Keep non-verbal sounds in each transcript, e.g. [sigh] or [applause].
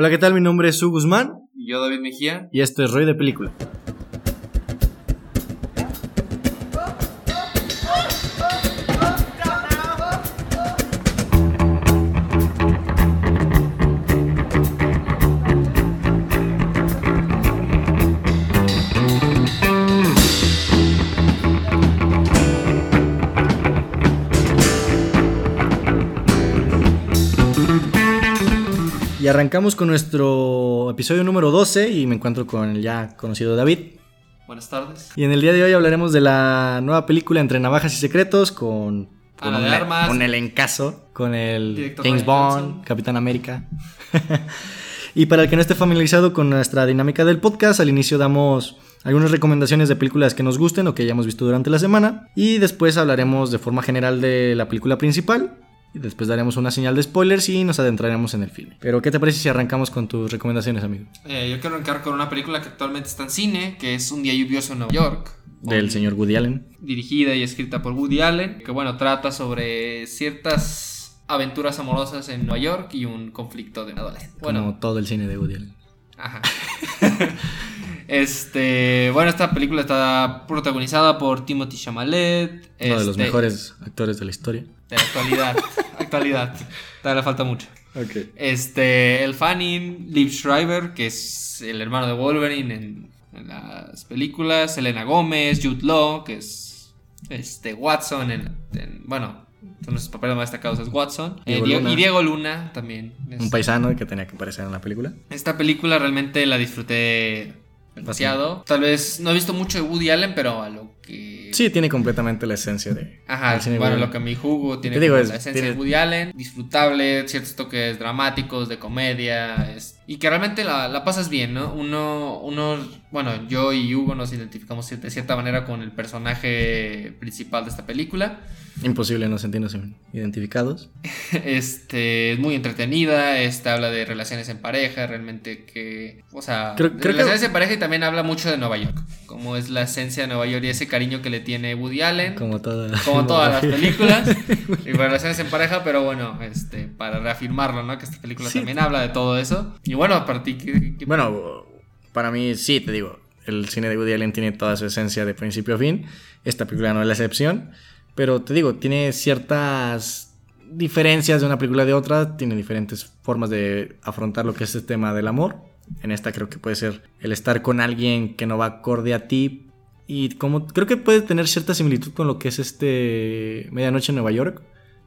Hola, ¿qué tal? Mi nombre es Su Guzmán Y yo, David Mejía. y esto es Roy de Película. Arrancamos con nuestro episodio número 12 y me encuentro con el ya conocido David. Buenas tardes. Y en el día de hoy hablaremos de la nueva película Entre Navajas y Secretos con... con Ana de un- Armas. Con el encaso, con el Director James Bond, Johnson. Capitán América. [laughs] y para el que no esté familiarizado con nuestra dinámica del podcast, al inicio damos algunas recomendaciones de películas que nos gusten o que hayamos visto durante la semana. Y después hablaremos de forma general de la película principal. Y después daremos una señal de spoilers y nos adentraremos en el filme. Pero, ¿qué te parece si arrancamos con tus recomendaciones, amigo? Eh, yo quiero arrancar con una película que actualmente está en cine, que es Un día lluvioso en Nueva York. Del con- señor Woody Allen. Dirigida y escrita por Woody Allen, que bueno, trata sobre ciertas aventuras amorosas en Nueva York y un conflicto de adolescente. Bueno, Como todo el cine de Woody Allen. Ajá. [laughs] este, bueno, esta película está protagonizada por Timothy Chalamet. Uno de los este, mejores actores de la historia. De la actualidad. [laughs] actualidad. Todavía le falta mucho. Este, el Fanning, Liv Schreiber, que es el hermano de Wolverine en, en las películas. Elena Gómez, Jude Law, que es este, Watson en, en- bueno, son los papeles más destacados es Watson. Eh, Diego y Diego Luna también. Es- Un paisano que tenía que aparecer en la película. esta película realmente la disfruté demasiado. Tal vez no he visto mucho de Woody Allen, pero a lo que. Sí, tiene completamente la esencia de. Ajá, cine bueno, Woody lo que a mi jugo tiene digo, es- la esencia tiene- de Woody Allen, disfrutable, ciertos toques dramáticos, de comedia, es- y que realmente la, la pasas bien, ¿no? Uno, uno, bueno, yo y Hugo nos identificamos de cierta manera con el personaje principal de esta película. Imposible no sentirnos identificados. [laughs] Este, es muy entretenida, este habla de relaciones en pareja, realmente que, o sea, Creo- creo que- relaciones en pareja y también habla mucho de Nueva York, como es la esencia de Nueva York y ese cariño que le tiene Woody Allen. Como, toda, como todas las [laughs] películas [laughs] y relaciones en pareja, pero bueno, este, para reafirmarlo, ¿no? Que esta película Sí. también habla de todo eso. Y bueno, para ti, ¿qué- qué- Bueno, para mí sí, te digo. El cine de Woody Allen tiene toda su esencia de principio a fin. Esta película no es la excepción. Pero te digo, tiene ciertas diferencias de una película de otra. Tiene diferentes formas de afrontar lo que es el tema del amor. En esta creo que puede ser el estar con alguien que no va acorde a ti. Y como creo que puede tener cierta similitud con lo que es este Medianoche en Nueva York.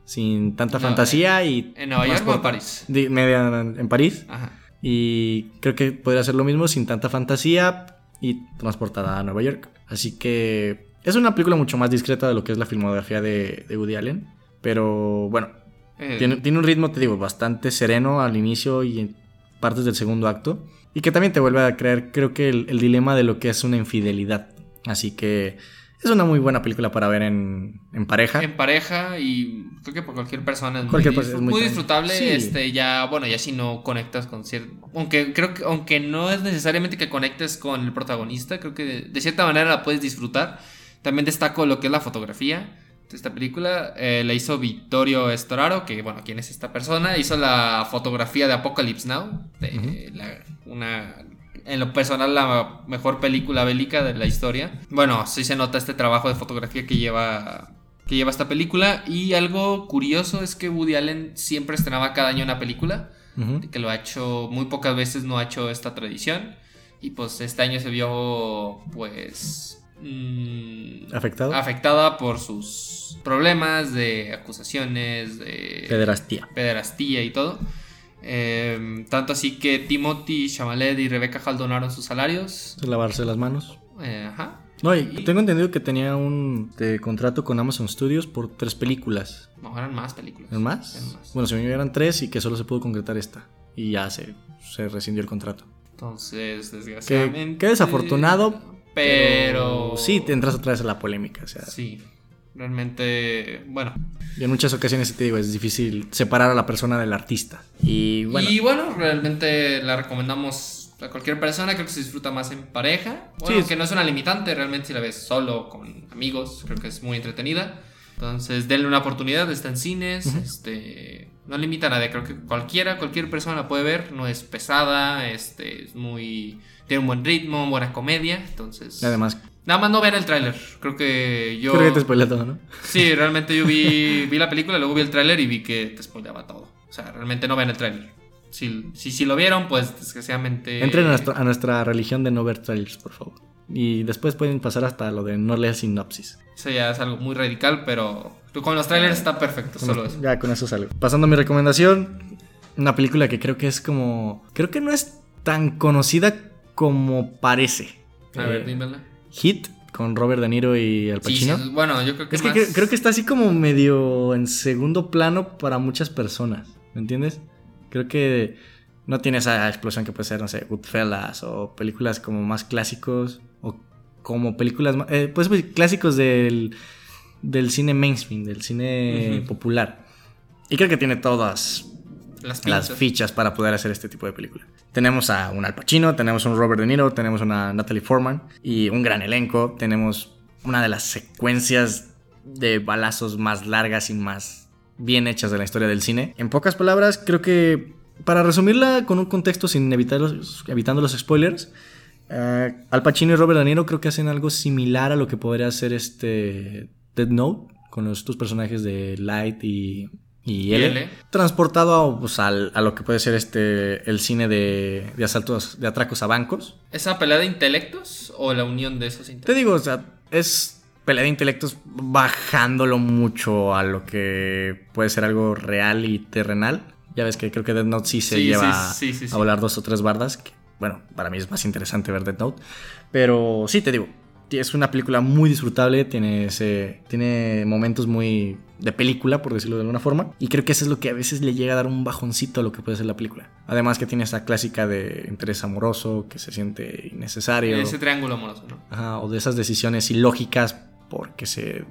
Sin tanta No, fantasía y... ¿En Nueva York o en París? Di- media en París. Ajá. Y creo que podría ser lo mismo sin tanta fantasía y transportada a Nueva York. Así que es una película mucho más discreta de lo que es la filmografía de, de Woody Allen. Pero bueno, Eh, tiene, tiene un ritmo, te digo, bastante sereno al inicio y en partes del segundo acto. Y que también te vuelve a creer, creo que el, el dilema de lo que es una infidelidad. Así que es una muy buena película para ver en, en pareja. En pareja y creo que por cualquier persona es Cualquier muy, persona es muy disfrutable. Sí. Este, ya, bueno, ya si no conectas con cierto. Aunque creo que, aunque no es necesariamente que conectes con el protagonista, creo que de, de cierta manera la puedes disfrutar. También destaco lo que es la fotografía de esta película. Eh, la hizo Vittorio Storaro, que bueno, ¿quién es esta persona? Hizo la fotografía de Apocalypse Now, de la- una en lo personal la mejor película bélica de la historia. Bueno, sí se nota este trabajo de fotografía que lleva que lleva esta película y algo curioso es que Woody Allen siempre estrenaba cada año una película, que lo ha hecho muy pocas veces no ha hecho esta tradición y pues este año se vio pues mm, ¿Afectado? afectada por sus problemas de acusaciones de Pederastía. pederastía y todo. Eh, tanto así que Timothy Chalamet y Rebecca Hall donaron sus salarios. Lavarse las manos. Eh, ajá. No, y tengo entendido que tenía un eh, contrato con Amazon Studios por tres películas. No, eran más películas. ¿Es más? Eran más. Bueno, según yo eran tres y que solo se pudo concretar esta. Y ya se, se rescindió el contrato. Entonces, desgraciadamente. que desafortunado. Pero. Sí, te entras otra vez a la polémica. O sea, Sí. Realmente. Bueno. y en muchas ocasiones te digo, es difícil separar a la persona del artista. Y bueno, Y bueno, realmente la recomendamos a cualquier persona. Creo que se disfruta más en pareja. Bueno, Sí. que no es una limitante. Realmente, si la ves solo con amigos, creo que es muy entretenida. Entonces, denle una oportunidad. Está en cines. Este. no limita a nadie, creo que cualquiera, cualquier persona la puede ver, no es pesada, este, es muy, tiene un buen ritmo, buena comedia, entonces... Además, Nada más no vean el tráiler, creo que yo... creo que te spoilé todo, ¿no? Sí, realmente yo vi, vi la película, luego vi el tráiler y vi que te spoileaba todo. O sea, realmente no vean el tráiler. Si, si, si lo vieron, pues desgraciadamente... Entren a nuestra, a nuestra religión de no ver trailers, por favor. Y después pueden pasar hasta lo de no leer sinopsis. Eso ya es algo muy radical, pero con los trailers está perfecto, Con solo eso. Ya con eso salgo. Pasando a mi recomendación, una película que creo que es como... Creo que no es tan conocida como parece. A ver, Eh, dímela. Hit con Robert De Niro y Al Sí, sí, Pacino. bueno, yo creo que Es que más- creo que está así como medio en segundo plano para muchas personas, ¿me entiendes? Creo que no tiene esa explosión que puede ser, no sé, Goodfellas o películas como más clásicos o como películas más, eh, pues, pues, clásicos del, del cine mainstream, del cine popular. Y creo que tiene todas las las fichas para poder hacer este tipo de película. Tenemos a un Al Pacino, tenemos un Robert De Niro, tenemos una Natalie Portman y un gran elenco. Tenemos una de las secuencias de balazos más largas y más bien hechas de la historia del cine. En pocas palabras, creo que para resumirla con un contexto sin evitar los- evitando los spoilers, eh, Al Pacino y Robert De Niro creo que hacen algo similar a lo que podría hacer este Dead Note con los, estos personajes de Light y, y L, L. transportado a, pues, al- a lo que puede ser este el cine de, de asaltos, de atracos a bancos. ¿Esa pelea de intelectos o la unión de esos Te intelectos? digo, o sea, es pelea de intelectos bajándolo mucho a lo que puede ser algo real y terrenal. Ya ves que creo que Dead Note sí se Sí, lleva sí, sí, sí, sí. a volar dos o tres bardas. Que, bueno, para mí es más interesante ver Dead Note. Pero sí, te digo, es una película muy disfrutable. Tiene, ese, tiene momentos muy de película, por decirlo de alguna forma. Y creo que eso es lo que a veces le llega a dar un bajoncito a lo que puede ser la película. Además que tiene esa clásica de interés amoroso que se siente innecesario. Ese triángulo amoroso, ¿no? Ajá, o de esas decisiones ilógicas porque se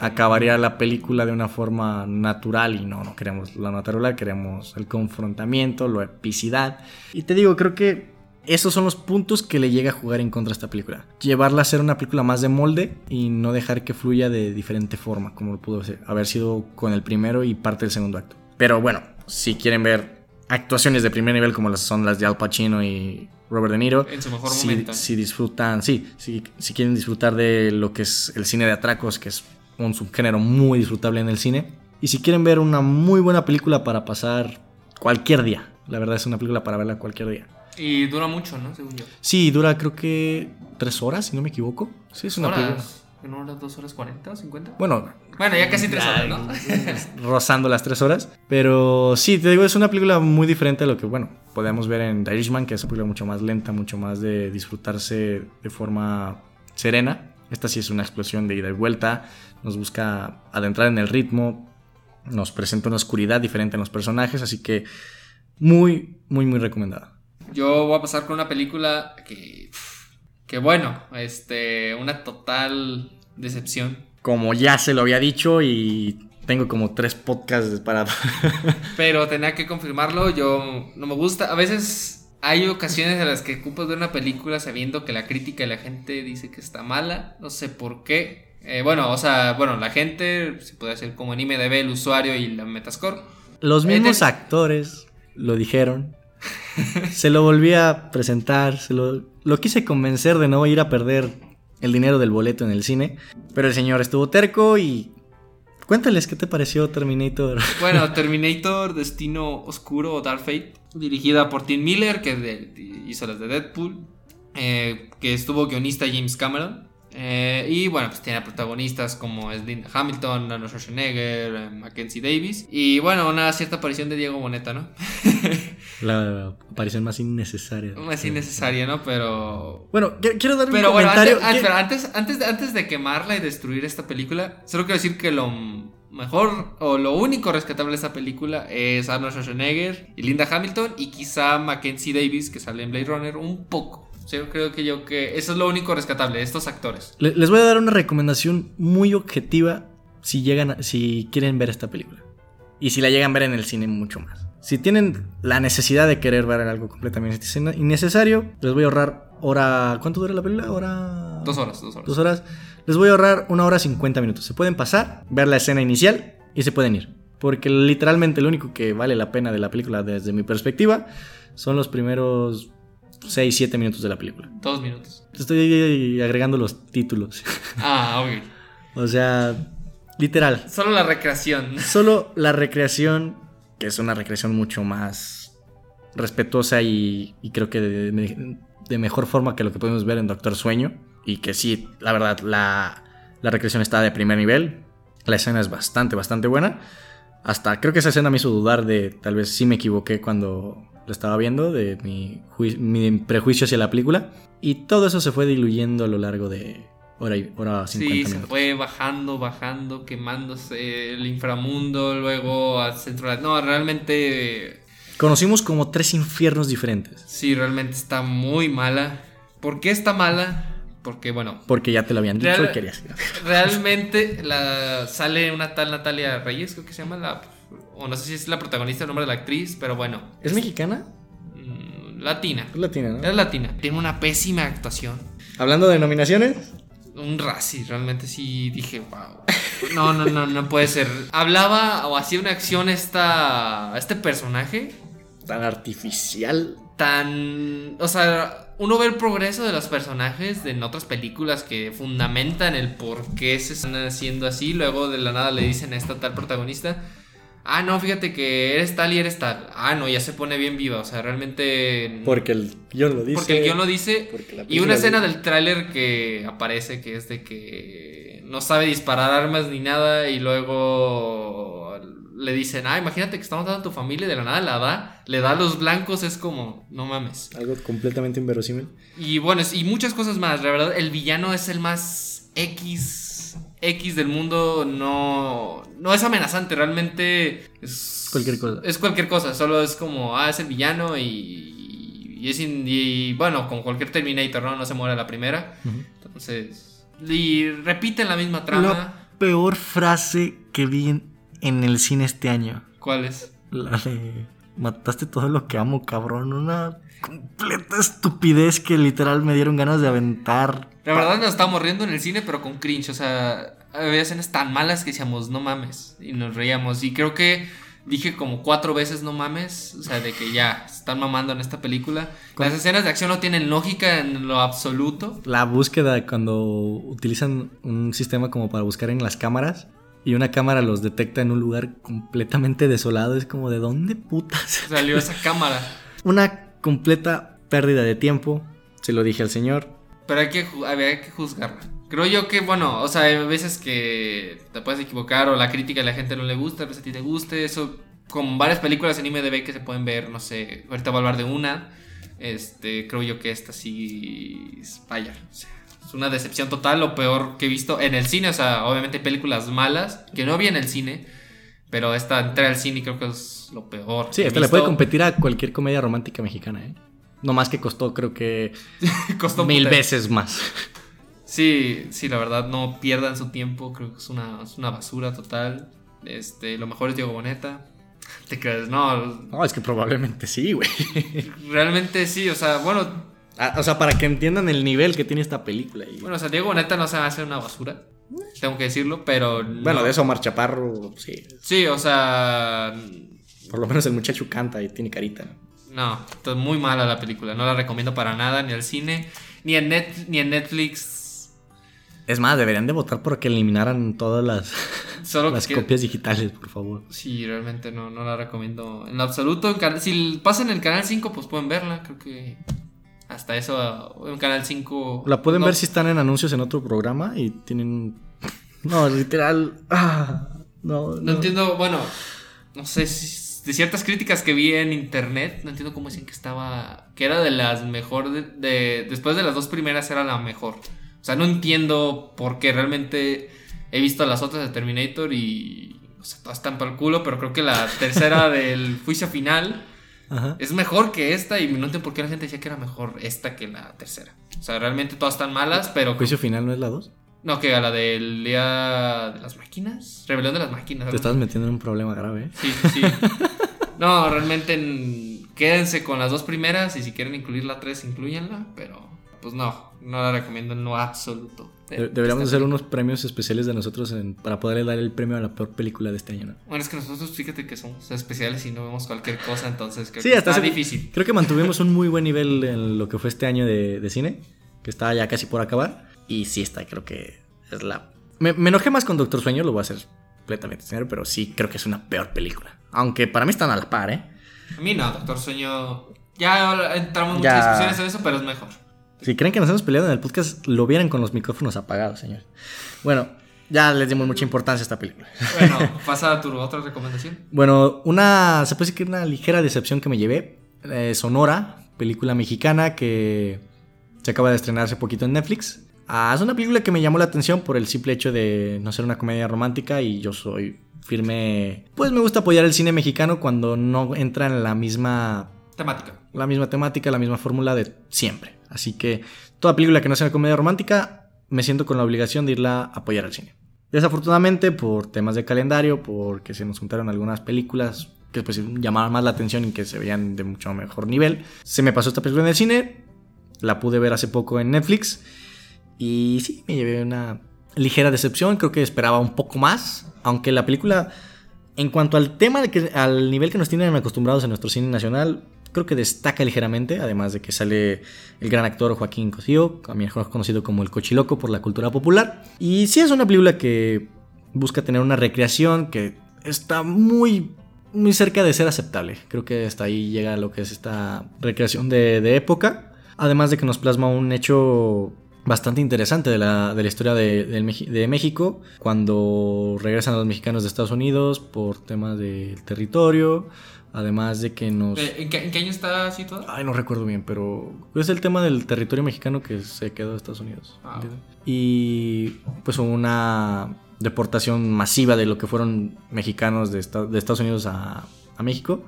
acabaría la película de una forma natural y no, no queremos lo natural, queremos el confrontamiento, la epicidad. Y te digo, creo que esos son los puntos que le llega a jugar en contra a esta película. Llevarla a ser una película más de molde y no dejar que fluya de diferente forma, como lo pudo haber sido con el primero y parte del segundo acto. Pero bueno, si quieren ver actuaciones de primer nivel como las son las de Al Pacino y Robert De Niro, En su mejor si, momento. si disfrutan, sí, si, si quieren disfrutar de lo que es el cine de atracos, que es un subgénero muy disfrutable en el cine, y si quieren ver una muy buena película para pasar cualquier día, la verdad es una película para verla cualquier día. Y dura mucho, ¿no? Según yo. Sí, dura creo que tres horas, si no me equivoco. Sí, es una película. ¿En horas, dos horas cuarenta o cincuenta? Bueno, Bueno, ya casi tres horas, ¿no? [laughs] rozando las tres horas. Pero sí, te digo, es una película muy diferente a lo que, bueno, podemos ver en The Irishman, que es una película mucho más lenta, mucho más de disfrutarse de forma serena. Esta sí es una explosión de ida y vuelta, nos busca adentrar en el ritmo, nos presenta una oscuridad diferente en los personajes, así que muy, muy, muy recomendada. Yo voy a pasar con una película que. Que bueno, este. Una total decepción. Como ya se lo había dicho y tengo como tres podcasts para... [laughs] Pero tenía que confirmarlo. Yo no me gusta. A veces hay ocasiones en las que ocupas ver una película sabiendo que la crítica y la gente dice que está mala. No sé por qué. Eh, bueno, o sea, bueno, la gente se puede hacer como en IMDB, el usuario y la Metascore. Los Eh, mismos de- actores lo dijeron. [laughs] se lo volví a presentar, se lo, quise convencer de no ir a perder el dinero del boleto en el cine. Pero el señor estuvo terco y... Cuéntales qué te pareció Terminator. [laughs] Bueno, Terminator, Destino Oscuro o Dark Fate, dirigida por Tim Miller, que hizo las de Deadpool, eh, que estuvo guionista James Cameron. Eh, y bueno, pues tiene protagonistas como es Linda Hamilton, Arnold Schwarzenegger, eh, Mackenzie Davis. Y bueno, una cierta aparición de Diego Boneta, ¿no? [laughs] La aparición más innecesaria. Es innecesaria, ¿no? Pero Bueno, qui- quiero dar un Pero bueno, antes, antes, antes, de, antes de quemarla y destruir esta película, solo quiero decir que lo mejor o lo único rescatable de esta película es Arnold Schwarzenegger y Linda Hamilton y quizá Mackenzie Davis que sale en Blade Runner un poco. Yo creo que yo que eso es lo único rescatable de estos actores. Le- Les voy a dar una recomendación muy objetiva si llegan, a- si quieren ver esta película. Y si la llegan a ver en el cine mucho más. Si tienen la necesidad de querer ver algo completamente innecesario, les voy a ahorrar hora... ¿Cuánto dura la película? Hora... Dos horas, dos horas. Dos horas. Les voy a ahorrar una hora cincuenta minutos. Se pueden pasar, ver la escena inicial y se pueden ir. Porque literalmente lo único que vale la pena de la película desde mi perspectiva son los primeros 6, 7 minutos de la película. Dos minutos. Estoy agregando los títulos. [laughs] Ah, ok. o sea, literal. Solo la recreación. [laughs] Solo la recreación, que es una recreación mucho más respetuosa y, y creo que de, de, mejor forma que lo que podemos ver en Doctor Sueño. Y que sí, la verdad, la, la recreación está de primer nivel. La escena es bastante, bastante buena. Hasta creo que esa escena me hizo dudar de tal vez sí me equivoqué cuando lo estaba viendo, de mi, mi prejuicio hacia la película. Y todo eso se fue diluyendo a lo largo de hora, y, hora 50 sí, se fue bajando, bajando, quemándose el inframundo, luego al centro. No, realmente. Conocimos como tres infiernos diferentes. Sí, realmente está muy mala. ¿Por qué está mala? Porque, bueno. Porque ya te lo habían dicho y querías. Realmente la, sale una tal Natalia Reyes, creo que se llama la. O no sé si es la protagonista, el nombre de la actriz, pero bueno. ¿Es, mexicana? Mm, latina. Es latina, ¿no? Es latina. Tiene una pésima actuación. Hablando de nominaciones. Un raci, realmente sí dije, wow. No, no, no, no puede ser. Hablaba o hacía una acción esta, este personaje. Tan artificial. Tan. O sea uno ve el progreso de los personajes en otras películas que fundamentan el por qué se están haciendo así. Luego de la nada le dicen a esta tal protagonista. Ah, no, fíjate que eres tal y eres tal. Ah, no, ya se pone bien viva. O sea, realmente. Porque el guion lo dice. Porque el guion lo dice. Y una escena del tráiler que aparece que es de que no sabe disparar armas ni nada. Y luego le dicen, ah, imagínate que estamos dando a tu familia y de la nada la da, le da a los blancos, es como, no mames. Algo completamente inverosímil. Y bueno, y muchas cosas más, la verdad, el villano es el más X, X del mundo, no, no es amenazante, realmente es... Cualquier cosa. Es cualquier cosa, solo es como, ah, es el villano y, y es, y, bueno, con cualquier Terminator, ¿no? No se muere la primera. Entonces, y repiten la misma trama. La peor frase que vi en en el cine este año. ¿Cuál es? La de mataste todo lo que amo, cabrón. Una completa estupidez que literal me dieron ganas de aventar. La verdad nos estábamos riendo en el cine, pero con cringe. O sea, había escenas tan malas que decíamos, no mames. Y nos reíamos. Y creo que dije como cuatro veces, no mames. O sea, de que ya están mamando en esta película. Las escenas de acción no tienen lógica en lo absoluto. La búsqueda cuando utilizan un sistema como para buscar en las cámaras y una cámara los detecta en un lugar completamente desolado. Es como, ¿de dónde putas? Salió esa cámara. una completa pérdida de tiempo, se lo dije al señor. Pero hay que, había que juzgarla. Creo yo que, bueno, o sea, hay veces que te puedes equivocar o la crítica a la gente no le gusta, a veces a ti te guste. Eso, con varias películas en IMDB que se pueden ver, no sé, ahorita voy a hablar de una. Este, creo yo que esta sí falla. O sea, es una decepción total, lo peor que he visto en el cine. O sea, obviamente hay películas malas que no vi en el cine. Pero esta entrada al cine creo que es lo peor. Sí, esta le puede competir a cualquier comedia romántica mexicana, ¿eh? No más que costó, creo que. [laughs] costó mil veces más. Sí, sí, la verdad, no pierdan su tiempo. Creo que es una, es una basura total. Este, lo mejor es Diego Boneta. ¿Te crees? No. No, es que probablemente sí, güey. [laughs] Realmente sí, o sea, bueno, Ah, o sea, para que entiendan el nivel que tiene esta película. Bueno, o sea, Diego Boneta no se va a hacer una basura. Tengo que decirlo, pero. Bueno, de eso Omar Chaparro, sí. Sí, o sea. Por lo menos el muchacho canta y tiene carita. No, es muy mala la película. No la recomiendo para nada, ni al cine, ni en, net, ni en Netflix. Es más, deberían de votar por que eliminaran todas las, [laughs] las copias digitales, por favor. Sí, realmente no, no la recomiendo en absoluto. Si pasa en el canal 5, pues pueden verla. Creo que hasta eso, en Canal 5. La pueden ver si están en anuncios en otro programa y tienen. [laughs] No, literal. [laughs] Ah, no, no, entiendo, bueno, no sé si de ciertas críticas que vi en internet, no entiendo cómo dicen que estaba. que era de las mejor. De, después de las dos primeras era la mejor. O sea, no entiendo por qué realmente he visto las otras de Terminator y. O sea, todas están para el culo, pero creo que la tercera [laughs] del juicio final es mejor que esta y no entiendo por qué la gente decía que era mejor esta que la tercera. O sea, realmente todas están malas, pero... ¿Juicio final no es la 2? No, que a la del día de las máquinas. Rebelión de las máquinas. Te estás metiendo en un problema grave. ¿eh? Sí, sí. [laughs] no, realmente quédense con las dos primeras y si quieren incluir la 3, incluyanla, pero... pues no, no la recomiendo en lo absoluto. De- Deberíamos hacer unos premios especiales de nosotros en- para poderle dar el premio a la peor película de este año, ¿no? Bueno, es que nosotros, fíjate que somos especiales y no vemos cualquier cosa, entonces creo Sí, que está difícil. Creo que mantuvimos un muy buen nivel en lo que fue este año de, de cine, que está ya casi por acabar. Y sí, está, creo que es la... Me, me enojé más con Doctor Sueño, lo voy a hacer completamente sincero, pero sí creo que es una peor película. Aunque para mí están a la par, ¿eh? A mí no, Doctor Sueño. Ya entramos en Ya. muchas discusiones en eso, pero es mejor. Si creen que nos hemos peleado en el podcast, lo vieran con los micrófonos apagados, señores. Bueno, ya les dimos mucha importancia a esta película. Bueno, [laughs] pasa a tu otra recomendación. Bueno, una, se puede decir que una ligera decepción que me llevé. eh, Sonora, película mexicana que se acaba de estrenar hace poquito en Netflix. Ah, es una película que me llamó la atención por el simple hecho de no ser una comedia romántica y yo soy firme... Pues me gusta apoyar el cine mexicano cuando no entra en la misma Temática. la misma temática, la misma fórmula de siempre. Así que toda película que no sea comedia romántica, me siento con la obligación de irla a apoyar al cine. Desafortunadamente, por temas de calendario, porque se nos juntaron algunas películas que pues llamaban más la atención y que se veían de mucho mejor nivel, se me pasó esta película en el cine, la pude ver hace poco en Netflix y sí, me llevé una ligera decepción, creo que esperaba un poco más, aunque la película en cuanto al tema, que, al nivel que nos tienen acostumbrados en nuestro cine nacional, creo que destaca ligeramente, además de que sale el gran actor Joaquín Cosío, mejor conocido como el Cochiloco por la cultura popular. Y sí es una película que busca tener una recreación que está muy, muy cerca de ser aceptable. Creo que hasta ahí llega lo que es esta recreación de época. Además de que nos plasma un hecho bastante interesante de la, de la historia de, de México, cuando regresan los mexicanos de Estados Unidos por temas del territorio, además de que nos... Eh, ¿En qué, en qué año está situado? Ay, no recuerdo bien, pero es el tema del territorio mexicano que se quedó de Estados Unidos. Ah. Y pues hubo una deportación masiva de lo que fueron mexicanos de, esta- de Estados Unidos a, a México.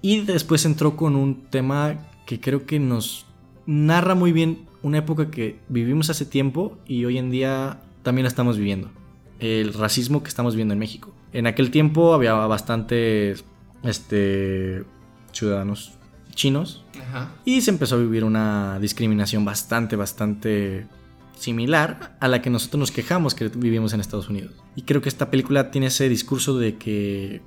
Y después entró con un tema que creo que nos narra muy bien una época que vivimos hace tiempo y hoy en día también la estamos viviendo. El racismo que estamos viendo en México. En aquel tiempo había bastantes este, ciudadanos chinos Ajá. y se empezó a vivir una discriminación bastante, bastante similar a la que nosotros nos quejamos que vivimos en Estados Unidos. Y creo que esta película tiene ese discurso de que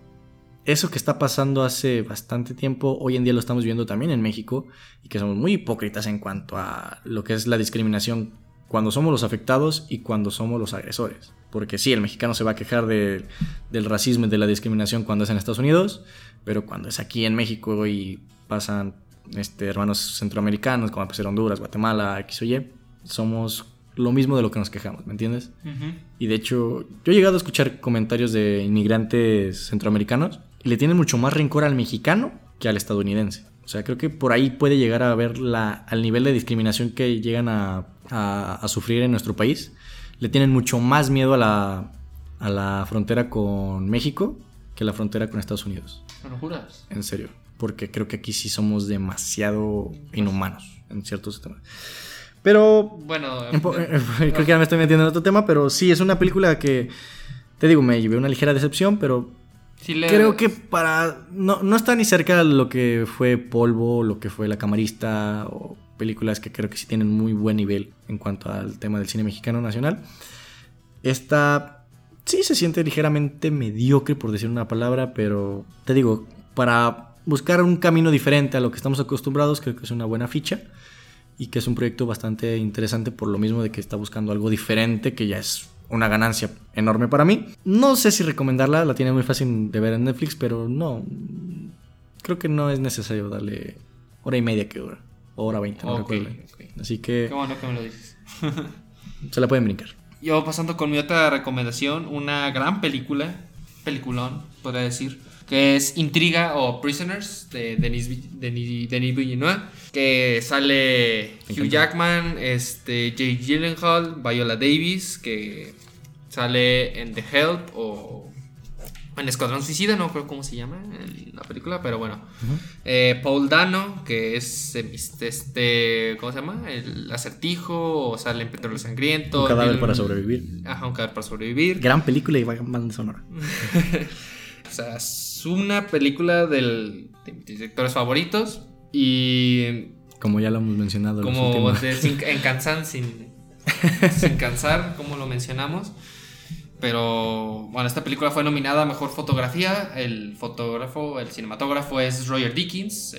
eso que está pasando hace bastante tiempo, hoy en día lo estamos viendo también en México y que somos muy hipócritas en cuanto a lo que es la discriminación cuando somos los afectados y cuando somos los agresores. Porque sí, el mexicano se va a quejar de- del racismo y de la discriminación cuando es en Estados Unidos, pero cuando es aquí en México y pasan este, hermanos centroamericanos, como puede ser Honduras, Guatemala, X o Y, somos lo mismo de lo que nos quejamos, ¿me entiendes? Y de hecho, yo he llegado a escuchar comentarios de inmigrantes centroamericanos le tienen mucho más rencor al mexicano que al estadounidense. O sea, creo que por ahí puede llegar a ver la, al nivel de discriminación que llegan a, a- a sufrir en nuestro país. Le tienen mucho más miedo a la, a la frontera con México que a la frontera con Estados Unidos. ¿Me lo juras? En serio. Porque creo que aquí sí somos demasiado inhumanos en ciertos temas. Pero Bueno, eh, Creo que ya me estoy metiendo en otro tema, pero sí, es una película que, te digo, me llevé una ligera decepción, pero creo que para... No, no está ni cerca de lo que fue Polvo, lo que fue La Camarista, o películas que creo que sí tienen muy buen nivel en cuanto al tema del cine mexicano nacional. Esta sí se siente ligeramente mediocre, por decir una palabra, pero te digo, para buscar un camino diferente a lo que estamos acostumbrados, creo que es una buena ficha y que es un proyecto bastante interesante por lo mismo de que está buscando algo diferente, que ya es una ganancia enorme para mí. No sé si recomendarla, la tiene muy fácil de ver en Netflix, pero no, creo que no es necesario darle hora y media que dura, o hora veinte, no recuerdo. Así que Qué bueno que me lo dices. se la pueden brincar. Yo pasando con mi otra recomendación, una gran película, peliculón, podría decir, que es Intriga o Prisoners de Denis, Denis, Denis Villeneuve, que sale Hugh. Jackman, este, Jake Gyllenhaal, Viola Davis, que sale en The Help o en Escuadrón Suicida, no creo cómo se llama en la película, pero bueno. Eh, Paul Dano, que es eh, este, este, ¿cómo se llama? El acertijo, o sale en Petróleo Sangriento. Un cadáver el- para sobrevivir. Ajá, un cadáver para sobrevivir. Gran película y banda sonora. [laughs] O sea, es una película del, de mis directores favoritos. Y Como ya lo hemos mencionado. Como de, sin, en sin, [laughs] sin cansar, como lo mencionamos. Pero bueno, esta película fue nominada a Mejor Fotografía. El fotógrafo, el cinematógrafo es Roger Dickens,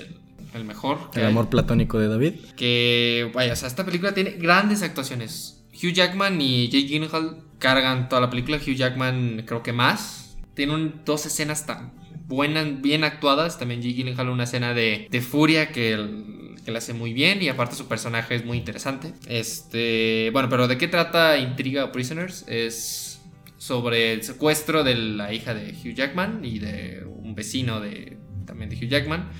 el, mejor. el amor platónico de David. Que, vaya, o sea, esta película tiene grandes actuaciones. Hugh Jackman y Jake Gyllenhaal cargan toda la película. Hugh Jackman creo que más. Tiene dos escenas tan buenas, bien actuadas. También Jake Gyllenhaal una escena de, de furia que que la hace muy bien y aparte su personaje es muy interesante. Este, bueno, pero ¿de qué trata Intriga o Prisoners? Es sobre el secuestro de la hija de Hugh Jackman y de un vecino de también de Hugh Jackman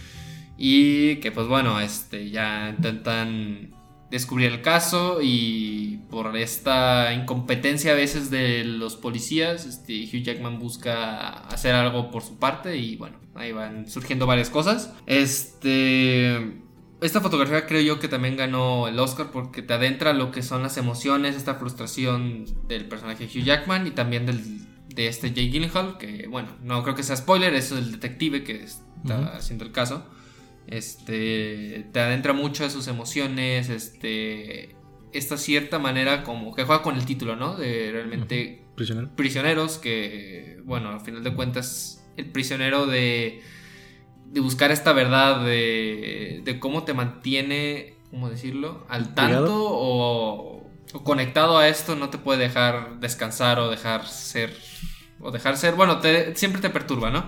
y que pues bueno, este ya intentan descubrir el caso y por esta incompetencia a veces de los policías, este, Hugh Jackman busca hacer algo por su parte y bueno, ahí van surgiendo varias cosas. Este esta fotografía creo yo que también ganó el Oscar porque te adentra lo que son las emociones, esta frustración del personaje Hugh Jackman y también del, de este Jay Gyllenhaal, que bueno, no creo que sea spoiler, es el detective que está haciendo el caso. Este, te adentra mucho a sus emociones, este, esta cierta manera como que juega con el título, ¿no? De realmente prisioneros que, bueno, al final de cuentas, el prisionero de de buscar esta verdad de, de cómo te mantiene, ¿cómo decirlo? Al tanto o, conectado a esto no te puede dejar descansar o dejar ser, o dejar ser, bueno, te, siempre te perturba, ¿no?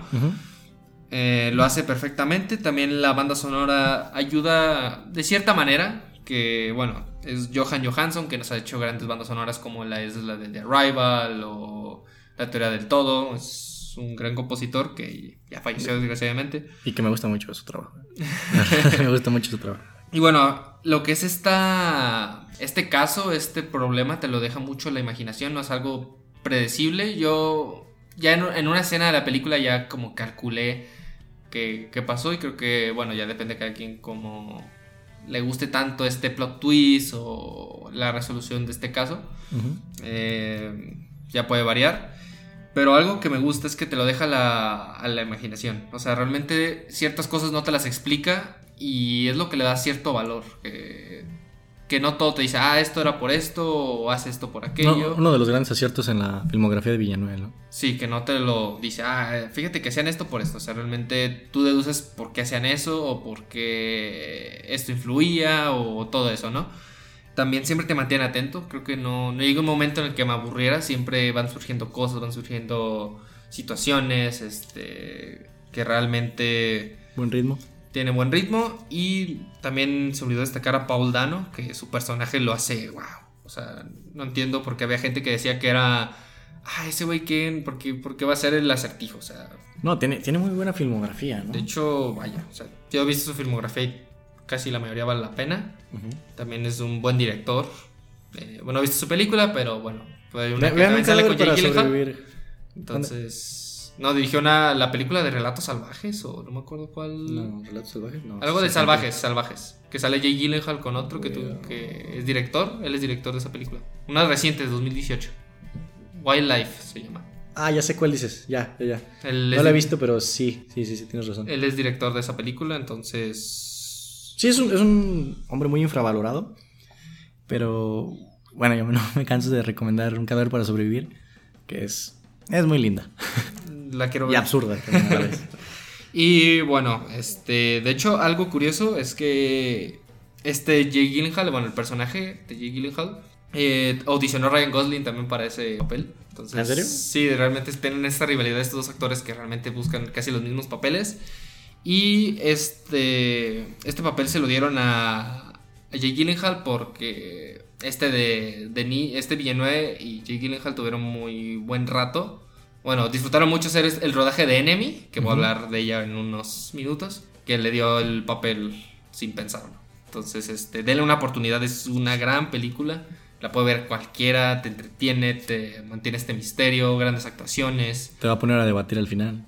Eh, lo hace perfectamente, también la banda sonora ayuda de cierta manera, que bueno, es Johan Johansson que nos ha hecho grandes bandas sonoras como la es la de The Arrival o La teoría del todo, es un gran compositor que ya falleció desgraciadamente. Y que me gusta mucho su trabajo. [laughs] me gusta mucho su trabajo. Y bueno, lo que es esta, este caso, este problema, te lo deja mucho la imaginación, no es algo predecible. Yo ya en, una escena de la película ya como calculé qué, pasó y creo que, bueno, ya depende de cada quien cómo le guste tanto este plot twist o la resolución de este caso. Eh, ya puede variar. Pero algo que me gusta es que te lo deja a la imaginación. O sea, realmente ciertas cosas no te las explica y es lo que le da cierto valor. Que, no todo te dice, ah, esto era por esto o haz esto por aquello. uno de los grandes aciertos en la filmografía de Villanueva, ¿no? Sí, que no te lo dice, ah, fíjate que hacían esto por esto. O sea, realmente tú deduces por qué hacían eso o por qué esto influía o todo eso, ¿no? También siempre te mantiene atento. Creo que no, no llega un momento en el que me aburriera. Siempre van surgiendo cosas, van surgiendo situaciones, este, que realmente... Buen ritmo. Tiene buen ritmo y también se olvidó destacar a Paul Dano, que su personaje lo hace, wow. O sea, no entiendo por qué había gente que decía que era, ah, ese güey, ¿quién? ¿Por qué, ¿Por qué va a ser el acertijo? O sea... No, tiene, tiene muy buena filmografía, ¿no? De hecho, vaya, o sea, yo he visto su filmografía y casi la mayoría vale la pena. También es un buen director. Eh, bueno, he visto su película, pero bueno, fue una que también sale con Jake Gyllenhaal. Entonces, no, dirigió una, la película de Relatos Salvajes, o no me acuerdo cuál. No, Relatos Salvajes, no. Algo de Salvajes, Salvajes. Que sale Jake Gyllenhaal con otro que, que es director. Él es director de esa película. Una reciente, de 2018. Wildlife se llama. Ah, ya sé cuál dices. Ya, ya, ya. no la he visto, pero sí, sí, sí, sí, tienes razón. Él es director de esa película, entonces Sí, es un, es un hombre muy infravalorado. Pero bueno, yo no me canso de recomendar Un cadáver para sobrevivir. Que es, es muy linda. La quiero ver. Y absurda [laughs] y bueno, este, de hecho, algo curioso es que este Jay Gyllenhaal, bueno, el personaje de Jay Gyllenhaal, eh, audicionó a Ryan Gosling también para ese papel. Entonces, ¿En serio? Sí, realmente tienen esta rivalidad estos dos actores que realmente buscan casi los mismos papeles. Y este, este papel se lo dieron a, Jay Gyllenhaal porque este de, de este Villeneuve y Jay Gyllenhaal tuvieron muy buen rato. Bueno, disfrutaron mucho hacer el rodaje de Enemy, que voy a hablar de ella en unos minutos, que le dio el papel sin pensarlo. Entonces, este, denle una oportunidad, es una gran película. La puede ver cualquiera, te entretiene, te mantiene este misterio, grandes actuaciones. Te va a poner a debatir al final.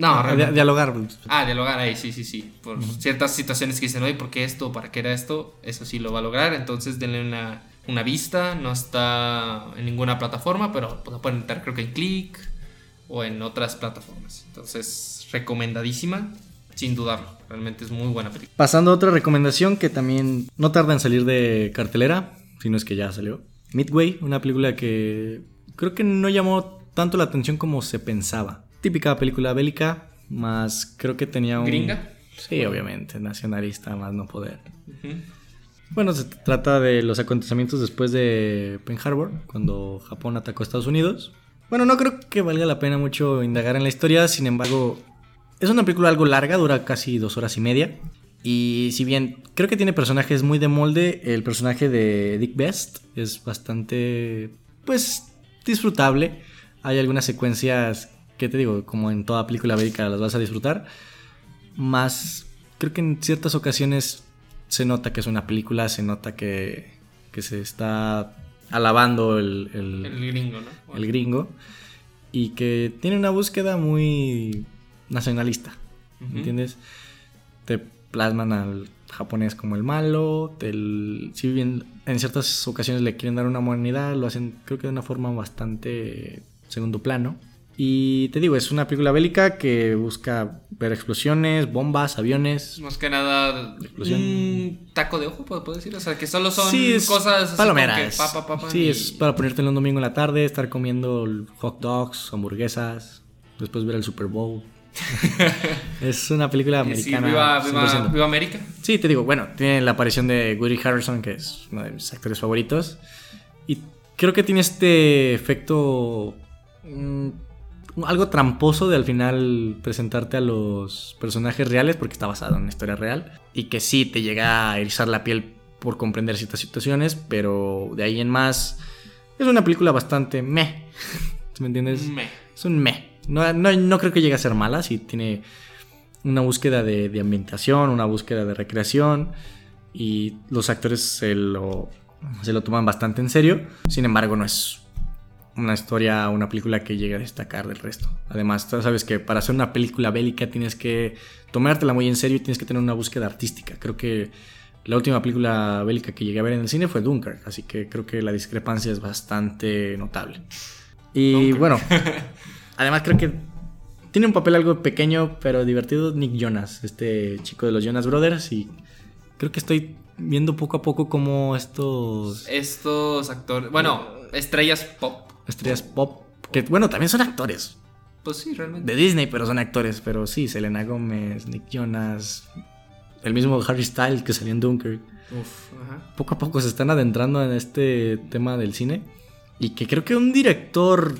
No, ah, dialogar. Ah, dialogar ahí, sí, sí, sí. Por ciertas situaciones que dicen, oye, ¿por qué esto? ¿Para qué era esto? Eso sí lo va a lograr. Entonces denle una, una vista. No está en ninguna plataforma, pero pues, pueden entrar creo que en Click o en otras plataformas. Entonces, recomendadísima. sin dudarlo. Realmente es muy buena película. Pasando a otra recomendación que también no tarda en salir de cartelera, si no es que ya salió. Midway, una película que creo que no llamó tanto la atención como se pensaba. Típica película bélica, más creo que tenía un... ¿Gringa? Sí, obviamente, nacionalista, más no poder. Bueno, se trata de los acontecimientos después de Pearl Harbor, cuando Japón atacó a Estados Unidos. Bueno, no creo que valga la pena mucho indagar en la historia, sin embargo, es una película algo larga, dura casi dos horas y media. Y si bien creo que tiene personajes muy de molde, el personaje de Dick Best es bastante, pues, disfrutable. Hay algunas secuencias que te digo, como en toda película bélica las vas a disfrutar. Más, creo que en ciertas ocasiones se nota que es una película, se nota que, que se está alabando el, el, El gringo, ¿no? el gringo y que tiene una búsqueda muy nacionalista, Ujú. ¿entiendes? Te plasman al japonés como el malo, te- si bien en ciertas ocasiones le quieren dar una modernidad, lo hacen creo que de una forma bastante segundo plano. Y te digo, es una película bélica que busca ver explosiones, bombas, aviones. Más que nada, Explosión. un taco de ojo, puedo decir. O sea, que solo son Sí, cosas así palomeras. como que pa, pa, pa, pa, sí, y- es para ponértelo un domingo en la tarde, estar comiendo hot dogs, hamburguesas, después ver el Super Bowl. [laughs] es una película y sí, americana. viva, viva, 100%. viva América. Sí, te digo, bueno, tiene la aparición de Woody Harrelson, que es uno de mis actores favoritos. Y creo que tiene este efecto. mm, algo tramposo de al final presentarte a los personajes reales, porque está basado en una historia real. Y que sí te llega a erizar la piel por comprender ciertas situaciones, pero de ahí en más. Es una película bastante meh. [laughs] ¿Sí ¿Me entiendes? Me. Es un meh. No, no, no creo que llegue a ser mala, sí tiene una búsqueda de, de ambientación, una búsqueda de recreación y los actores se lo, se lo toman bastante en serio. Sin embargo, no es una historia, una película que llegue a destacar del resto. Además, tú sabes que para hacer una película bélica tienes que tomártela muy en serio y tienes que tener una búsqueda artística. Creo que la última película bélica que llegué a ver en el cine fue Dunkirk, así que creo que la discrepancia es bastante notable. Y Dunkirk. bueno, [laughs] además creo que tiene un papel algo pequeño pero divertido Nick Jonas, este chico de los Jonas Brothers y creo que estoy viendo poco a poco cómo estos Estos actores, bueno, estrellas pop. Estrellas pop que bueno, también son actores Pues sí, realmente. de Disney, pero son actores, pero sí, Selena Gómez, Nick Jonas, el mismo Harry Styles que salió en Dunkirk. Uf, ajá. Poco a poco se están adentrando en este tema del cine y que creo que un director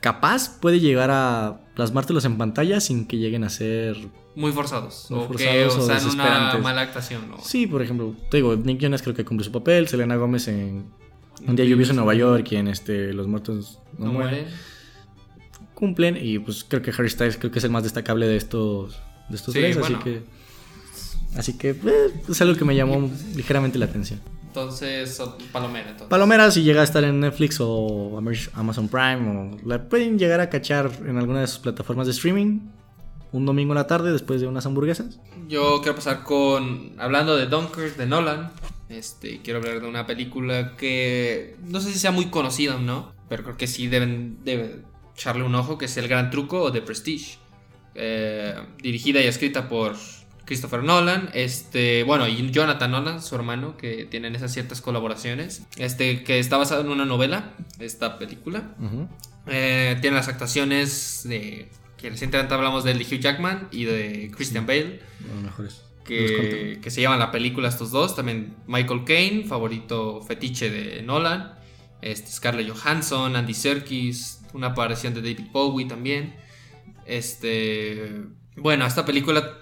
capaz puede llegar a plasmártelos en pantalla sin que lleguen a ser Muy forzados. Muy o forzados que, o o sea, una mala actuación. ¿no? Sí, por ejemplo, te digo, Nick Jonas creo que cumple su papel, Selena Gómez en Un día lluvioso en Nueva York y en este Los muertos no, No mueren. mueren. Cumplen y pues creo que Harry Styles creo que es el más destacable de estos de estos Sí, tres, bueno. así que así que eh, es algo que me llamó ligeramente la atención. Entonces, Palomera. Entonces. Palomera si llega a estar en Netflix o Amazon Prime o la pueden llegar a cachar en alguna de sus plataformas de streaming un domingo en la tarde después de unas hamburguesas. Yo quiero pasar con. Hablando de Dunkirk, de Nolan. Este, quiero hablar de una película que. No sé si sea muy conocida o no. Pero creo que sí deben, deben echarle un ojo. Que es El Gran Truco o The Prestige. eh, dirigida y escrita por Christopher Nolan. Este. Bueno, y Jonathan Nolan, su hermano. Que tienen esas ciertas colaboraciones. Este. Que está basado en una novela. Esta película. Eh, tiene las actuaciones de. Que recientemente hablamos del de Hugh Jackman y de Christian Bale. Bueno, mejores. Que, que se llevan la película estos dos. También Michael Caine, favorito fetiche de Nolan. Este, Scarlett Johansson, Andy Serkis. Una aparición de David Bowie también. Este. Bueno, esta película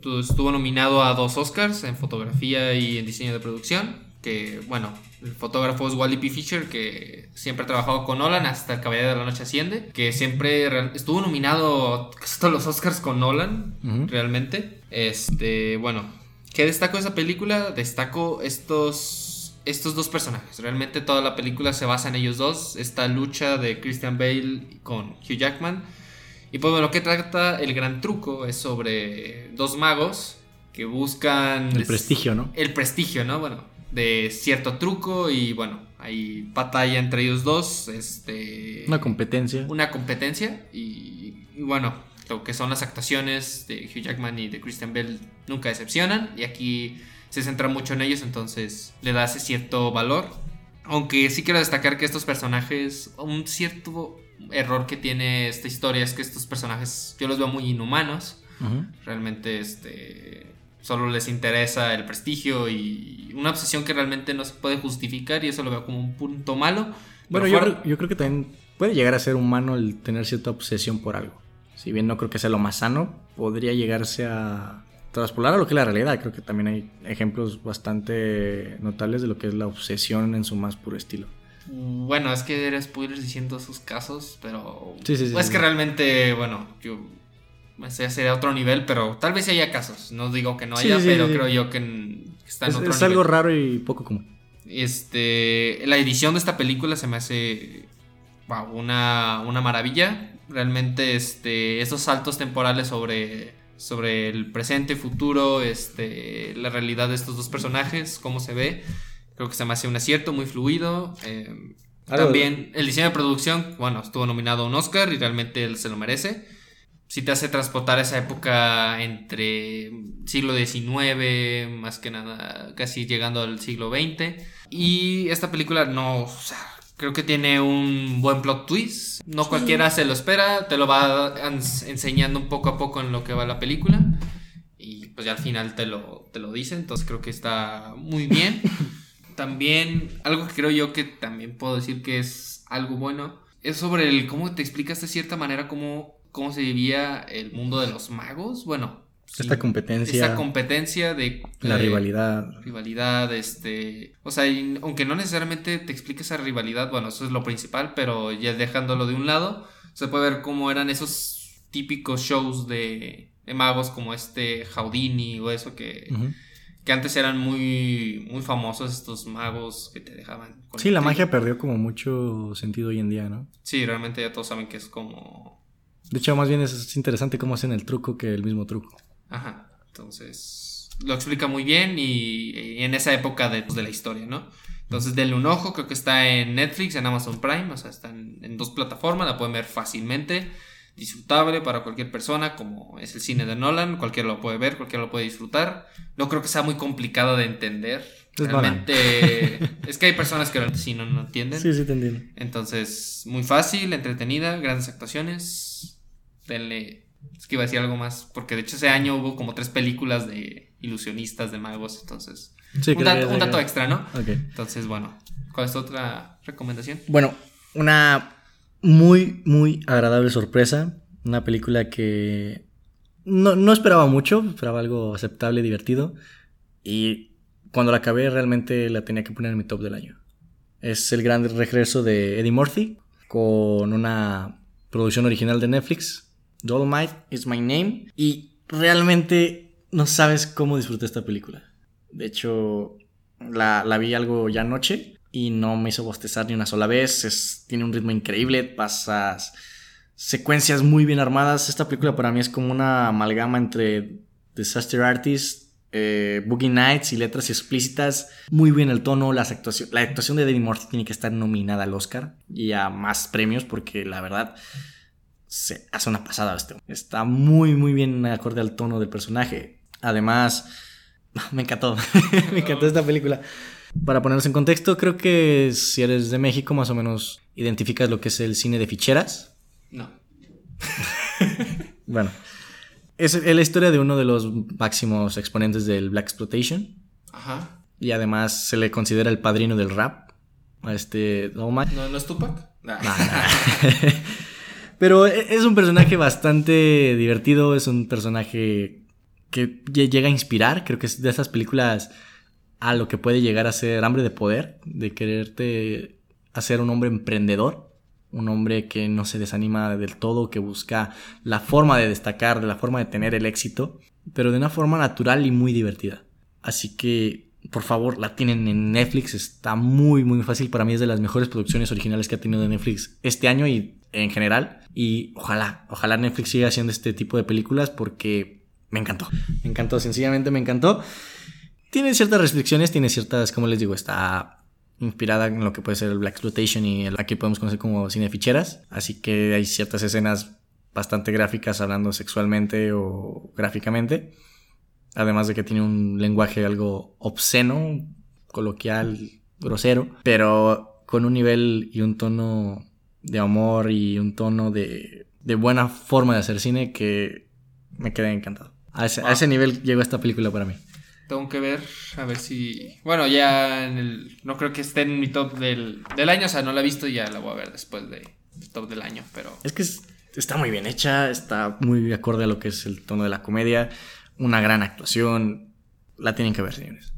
tu- estuvo nominado a dos Oscars en fotografía y en diseño de producción. Que, bueno, el fotógrafo es Wally P. Fisher, que siempre ha trabajado con Nolan hasta El Caballero de la Noche Asciende. Que siempre estuvo nominado casi todos los Oscars con Nolan, realmente. Este, bueno, ¿qué destaco de esa película? Destaco estos, estos dos personajes. Realmente toda la película se basa en ellos dos. Esta lucha de Christian Bale con Hugh Jackman. Y pues bueno, ¿qué trata el gran truco? Es sobre dos magos que buscan... El prestigio, ¿no? El prestigio, ¿no? Bueno, de cierto truco y bueno, hay batalla entre ellos dos. Este... Una competencia. Una competencia y, y bueno, lo que son las actuaciones de Hugh Jackman y de Christian Bell nunca decepcionan. Y aquí se centra mucho en ellos, entonces le da ese cierto valor. Aunque sí quiero destacar que estos personajes, un cierto error que tiene esta historia es que estos personajes yo los veo muy inhumanos. Realmente este solo les interesa el prestigio y una obsesión que realmente no se puede justificar y eso lo veo como un punto malo. Bueno, yo, yo creo que también puede llegar a ser humano el tener cierta obsesión por algo. Si bien no creo que sea lo más sano, podría llegarse a traspolar a lo que es la realidad. Creo que también hay ejemplos bastante notables de lo que es la obsesión en su más puro estilo. Bueno, es que eres spoilers diciendo sus casos, pero. Sí, sí, que realmente, bueno, yo. Ese sería otro nivel, pero tal vez haya casos. No digo que no haya, pero creo yo que está en es, otro nivel. Es algo raro y poco común. Este. La edición de esta película se me hace. Wow, una, una maravilla. Realmente, este. Esos saltos temporales sobre sobre el presente, futuro, este, la realidad de estos dos personajes, cómo se ve. Creo que se me hace un acierto muy fluido. Eh, también el diseño de producción, bueno, estuvo nominado a un Oscar y realmente él se lo merece. Si te hace transportar esa época entre siglo XIX, más que nada, casi llegando al siglo XX. Y esta película no, creo que tiene un buen plot twist. No cualquiera se lo espera, te lo va enseñando un poco a poco en lo que va la película. Y pues ya al final te lo, te lo dice, entonces creo que está muy bien. [laughs] también, algo que creo yo que también puedo decir que es algo bueno, es sobre el cómo te explicas de cierta manera cómo, cómo se vivía el mundo de los magos. Bueno, esta competencia. Esta competencia de... La rivalidad. Rivalidad, este... O sea, aunque no necesariamente te explique esa rivalidad, bueno, eso es lo principal, pero ya dejándolo de un lado, se puede ver cómo eran esos típicos shows de, magos como este Houdini o eso que... Que antes eran muy, muy famosos estos magos que te dejaban. sí, la magia perdió como mucho sentido hoy en día, ¿no? Sí, realmente ya todos saben que es como... De hecho, más bien es interesante cómo hacen el truco que el mismo truco. Ajá. Entonces, lo explica muy bien y, en esa época de, pues, de, la historia, ¿no? Entonces, denle un ojo, creo que está en Netflix, en Amazon Prime, o sea, está en, dos plataformas, la pueden ver fácilmente, disfrutable para cualquier persona, como es el cine de Nolan, cualquiera lo puede ver, cualquiera lo puede disfrutar. No creo que sea muy complicado de entender. Realmente, es que hay personas que sí no, no entienden. Sí, sí, te entiendo. Entonces, muy fácil, entretenida, grandes actuaciones. Denle es que iba a decir algo más, porque de hecho ese año hubo como tres películas de ilusionistas, de magos, entonces... un, dato, extra, ¿no? Entonces, bueno, ¿cuál es tu otra recomendación? Bueno, una muy, muy agradable sorpresa. Una película que no, no esperaba mucho, esperaba algo aceptable, divertido. Y cuando la acabé realmente la tenía que poner en mi top del año. Es el gran regreso de Eddie Murphy con una producción original de Netflix Dolomite is my name. Y realmente no sabes cómo disfruté esta película. De hecho, la, vi algo ya anoche y no me hizo bostezar ni una sola vez. tiene un ritmo increíble, pasas secuencias muy bien armadas. Esta película para mí es como una amalgama entre Disaster Artist, eh, Boogie Nights y letras explícitas. Muy bien el tono, las actuación, la actuación de David Morty tiene que estar nominada al Oscar y a más premios porque la verdad se hace una pasada este. Está muy, muy bien acorde al tono del personaje. Además, [laughs] me encantó. [laughs] me encantó esta película. Para ponernos en contexto, creo que si eres de México, más o menos identificas lo que es el cine de ficheras. No. [laughs] bueno, es la historia de uno de los máximos exponentes del Black Exploitation. Ajá. Y además se le considera el padrino del rap. A este ¿No, ¿No es Tupac? Pero e, es un personaje bastante divertido, es un personaje que llega a inspirar, creo que es de esas películas a lo que puede llegar a ser hambre de poder, de quererte hacer un hombre emprendedor, un hombre que no se desanima del todo, que busca la forma de destacar, de la forma de tener el éxito, pero de una forma natural y muy divertida. Así que por favor, la tienen en Netflix. Está muy, muy fácil. Para mí es de las mejores producciones originales que ha tenido Netflix este año y en general. Y ojalá, ojalá Netflix siga haciendo este tipo de películas porque me encantó. Me encantó, sencillamente me encantó. Tiene ciertas restricciones, tiene ciertas, como les digo, está inspirada en lo que puede ser el Black Exploitation y el aquí podemos conocer como cine ficheras. Así que hay ciertas escenas bastante gráficas hablando sexualmente o gráficamente. Además de que tiene un lenguaje algo obsceno, coloquial, grosero, pero con un nivel y un tono de amor y un tono de, de buena forma de hacer cine que me quedé encantado. A ese, a ese nivel llegó esta película para mí. Tengo que ver, a ver si. Bueno, ya en el. No creo que esté en mi top del, del año, o sea, no la he visto y ya la voy a ver después de, top del año, pero. Es que es- está muy bien hecha, está muy acorde a lo que es el tono de la comedia, una gran actuación. La tienen que ver, señores.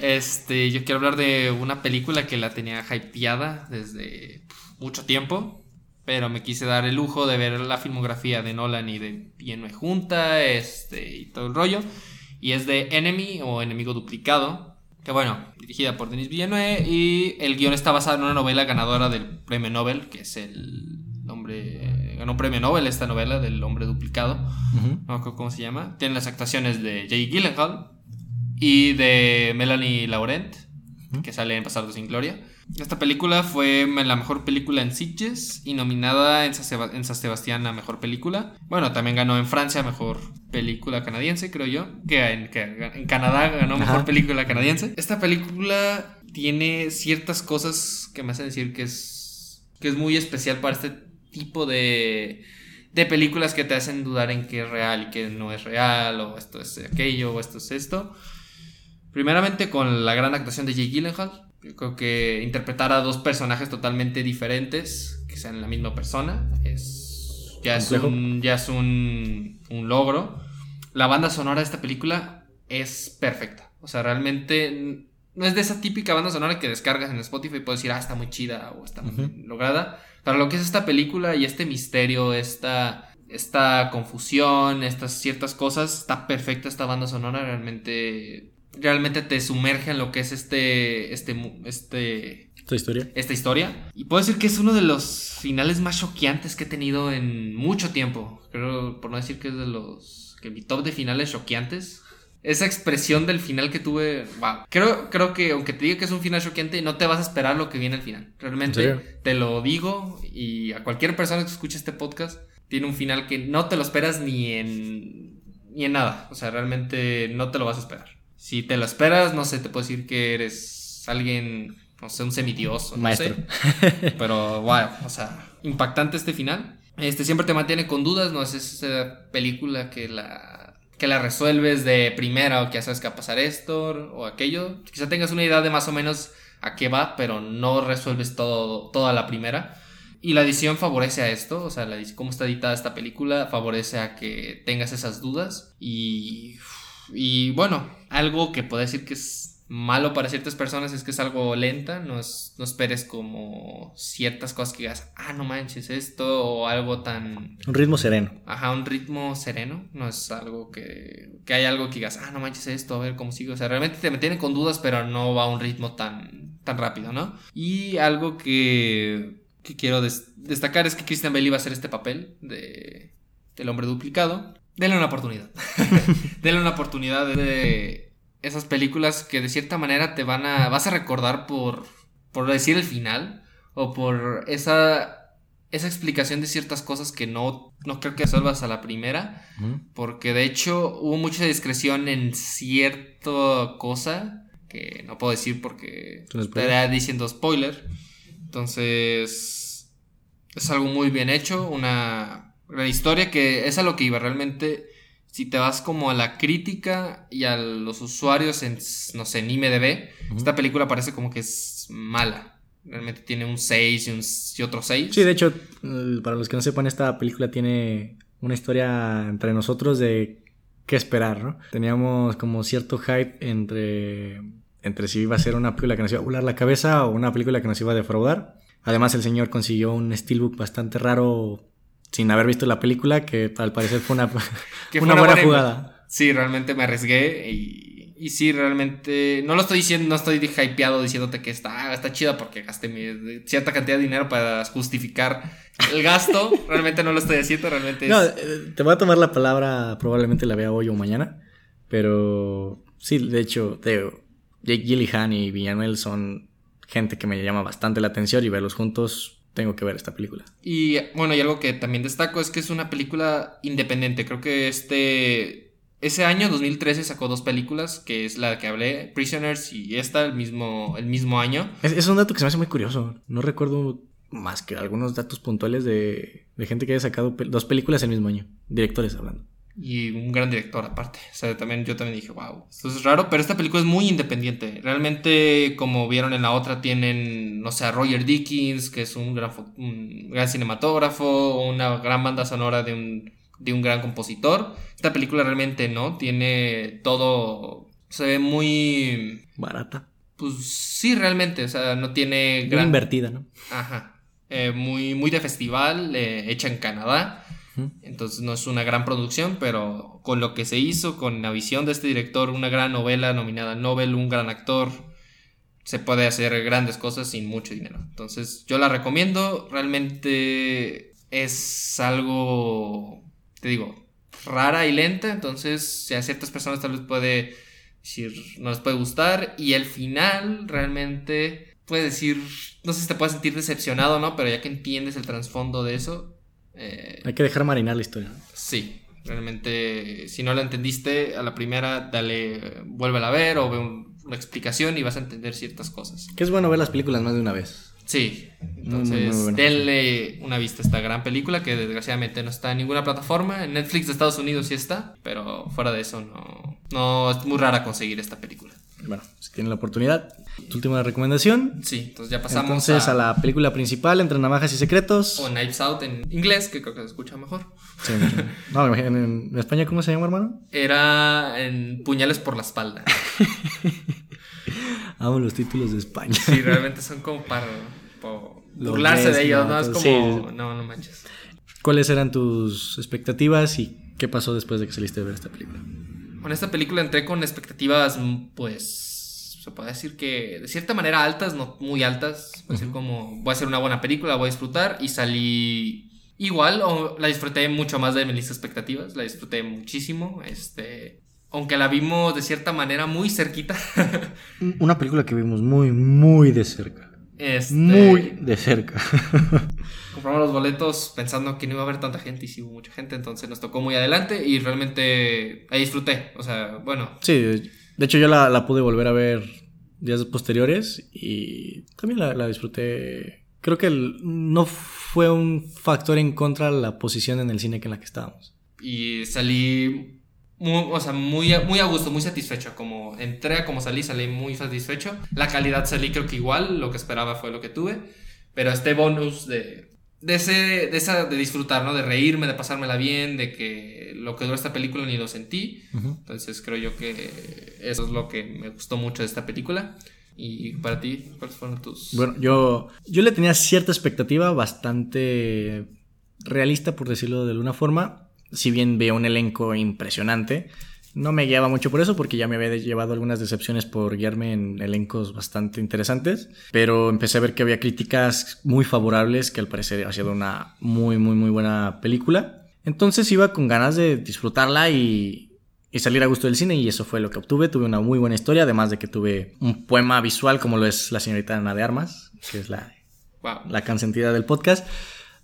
Este, yo quiero hablar de una película que la tenía hypeada desde mucho tiempo, pero me quise dar el lujo de ver la filmografía de Nolan y de Villeneuve junta, este, y todo el rollo. Y es de Enemy o Enemigo Duplicado, que bueno, dirigida por Denis Villeneuve y el guion está basado en una novela ganadora del premio Nobel, que es el hombre, ganó un premio Nobel esta novela del hombre duplicado no me acuerdo cómo se llama. Tiene las actuaciones de Jay Gyllenhaal y de Melanie Laurent, que sale en Pasado sin Gloria. Esta película fue la mejor película en Sitges y nominada en San, Seba- en San Sebastián a mejor película. Bueno, también ganó en Francia mejor película canadiense, creo yo. Que en, que en Canadá ganó mejor Ajá. película canadiense. Esta película tiene ciertas cosas que me hacen decir que es, que es muy especial para este tipo de, de películas que te hacen dudar en qué es real y qué no es real, o esto es aquello, o esto es esto. Primeramente con la gran actuación de Jake Gyllenhaal. Yo creo que interpretar a dos personajes totalmente diferentes, que sean la misma persona, es, ya, es un, ya es un, un logro. La banda sonora de esta película es perfecta. O sea, realmente no es de esa típica banda sonora que descargas en Spotify y puedes decir, ah, está muy chida o está muy lograda. Para lo que es esta película y este misterio, esta, esta confusión, estas ciertas cosas, está perfecta esta banda sonora. Realmente, realmente te sumerge en lo que es este, este, este, Esta historia. esta historia. Y puedo decir que es uno de los finales más choqueantes que he tenido en mucho tiempo. Creo, por no decir que es de los. que mi top de finales choqueantes. Esa expresión del final que tuve. Wow. Creo, creo que aunque te diga que es un final choqueante, no te vas a esperar lo que viene al final. ¿En Realmente te lo digo. Y a cualquier persona que escuche este podcast, tiene un final que no te lo esperas ni en. ni en nada. O sea, realmente no te lo vas a esperar. Si te lo esperas, no sé, te puedo decir que eres alguien, no sé, un semidios o no Maestro. sé. [laughs] Pero, wow, o sea, impactante este final. Este siempre te mantiene con dudas, no es esa película que la que la resuelves de primera o que ya sabes que va a pasar esto o aquello. Quizá tengas una idea de más o menos a qué va, pero no resuelves todo toda la primera. Y la edición favorece a esto, o sea, la, cómo está editada esta película favorece a que tengas esas dudas. Y, y bueno, algo que puedo decir que es malo para ciertas personas es que es algo lenta, no, es- no esperes como ciertas cosas que digas, ah, no manches esto, o algo tan, Un ritmo sereno. ajá, un ritmo sereno, no es algo que, que hay algo que digas, ah, no manches esto, a ver cómo sigue, o sea, realmente te mantienen con dudas, pero no va a un ritmo tan, tan rápido, ¿no? Y algo que, que quiero des- destacar es que Christian Bale iba a hacer este papel de, del hombre duplicado. Denle una oportunidad. [laughs] Denle una oportunidad de esas películas que de cierta manera te van a, vas a recordar por, por decir el final o por esa esa explicación de ciertas cosas que no, no creo que resuelvas a la primera, porque de hecho hubo mucha discreción en cierta cosa que no puedo decir porque estaría diciendo spoiler. Entonces, es algo muy bien hecho, una gran historia que es a lo que iba realmente. Si te vas como a la crítica y a los usuarios en, no sé, en IMDB, Ujú. esta película parece como que es mala. Realmente tiene un 6 y, un, y otro 6. Sí, de hecho, para los que no sepan, esta película tiene una historia entre nosotros de qué esperar, ¿no? Teníamos como cierto hype entre, entre si iba a ser una película que nos iba a volar la cabeza o una película que nos iba a defraudar. Además, el señor consiguió un steelbook bastante raro sin haber visto la película, que al parecer fue una, [laughs] Que una fue buena jugada. Sí, realmente me arriesgué y, y sí, realmente no lo estoy diciendo, no estoy hypeado diciéndote que está, está chida porque gasté mi- cierta cantidad de dinero para justificar el gasto. [laughs] realmente no lo estoy haciendo, realmente es... No, eh, te voy a tomar la palabra, probablemente la vea hoy o mañana, pero sí, de hecho, te digo, Jake Gyllenhaal y Villanuel son gente que me llama bastante la atención y verlos juntos tengo que ver esta película. Y bueno, y algo que también destaco es que es una película independiente. Creo que este. Ese año, 2013, sacó dos películas, que es la que hablé, Prisoners y esta, el mismo, el mismo año. Es, es un dato que se me hace muy curioso. No recuerdo más que algunos datos puntuales de, de gente que haya sacado dos películas el mismo año. Directores hablando. Y un gran director aparte. O sea, también yo también dije, wow, esto es raro, pero esta película es muy independiente. Realmente, como vieron en la otra, tienen, no sé, a Roger Dickens, que es un gran, un gran cinematógrafo, una gran banda sonora de un, de un gran compositor. Esta película realmente no, tiene todo, se ve muy, Barata. pues sí, realmente, o sea, no tiene gran... invertida, ¿no? Ajá. Eh, muy, muy de festival, eh, hecha en Canadá. Entonces no es una gran producción, pero con lo que se hizo, con la visión de este director, una gran novela nominada Nobel, un gran actor, se puede hacer grandes cosas sin mucho dinero. Entonces yo la recomiendo, realmente es algo, te digo, rara y lenta, entonces si a ciertas personas tal vez puede decir, no les puede gustar, y el final realmente puede decir, no sé si te puedes sentir decepcionado, ¿no? Pero ya que entiendes el trasfondo de eso, eh, Hay que dejar marinar la historia. Sí, realmente si no la entendiste a la primera, dale, vuélvela a ver o ve un- una explicación y vas a entender ciertas cosas. Que es bueno ver las películas más de una vez. Sí, muy, entonces muy denle una vista a esta gran película que desgraciadamente no está en ninguna plataforma. En Netflix de Estados Unidos sí está, pero fuera de eso no, no es muy rara conseguir esta película. Bueno, si tienen la oportunidad. Tu última recomendación. Sí, entonces ya pasamos Entonces a... la película principal, Entre Navajas y Secretos. o Knives Out en inglés, que creo que se escucha mejor. Sí, no, imagino, en, en España, ¿cómo se llama, hermano? Era en Puñales por la espalda. [laughs] Amo los títulos de España. Sí, realmente son como para, para burlarse de ellos, ¿no? ¿no? Es como, Sí, no, no manches. ¿Cuáles eran tus expectativas y qué pasó después de que saliste a ver esta película? Con esta película entré con expectativas, mm, pues, se puede decir que de cierta manera altas, no muy altas. Decir como, voy a hacer una buena película, voy a disfrutar. Y salí igual, o la disfruté mucho más de mis expectativas, la disfruté muchísimo. Este, aunque la vimos de cierta manera muy cerquita. [laughs] Una película que vimos muy, muy de cerca. Este, Muy de cerca. [laughs] Compramos los boletos pensando que no iba a haber tanta gente y sí hubo mucha gente, entonces nos tocó muy adelante y realmente ahí disfruté. O sea, bueno, sí, de hecho yo la, la pude volver a ver días posteriores y también la, la disfruté. Creo que el- no fue un factor en contra de la posición en el cine que en la que estábamos. y salí muy, o sea, muy, muy a gusto, muy satisfecho. Como entré, como salí, salí muy satisfecho. La calidad salí creo que igual, lo que esperaba fue lo que tuve. Pero este bonus de, de, ese, de, esa, de disfrutar, ¿no? De reírme, de pasármela bien, de que lo que duró esta película ni lo sentí. Entonces creo yo que eso es lo que me gustó mucho de esta película. Y para ti, ¿cuáles fueron tus...? Bueno, yo, yo le tenía cierta expectativa bastante realista, por decirlo de alguna forma. Si bien veo un elenco impresionante, no me guiaba mucho por eso, porque ya me había llevado algunas decepciones por guiarme en elencos bastante interesantes. Pero empecé a ver que había críticas muy favorables, que al parecer ha sido una muy, muy, muy buena película. Entonces iba con ganas de disfrutarla y, y salir a gusto del cine y eso fue lo que obtuve. Tuve una muy buena historia, además de que tuve un poema visual como lo es la señorita Ana de Armas, que es la, Wow. la consentida del podcast.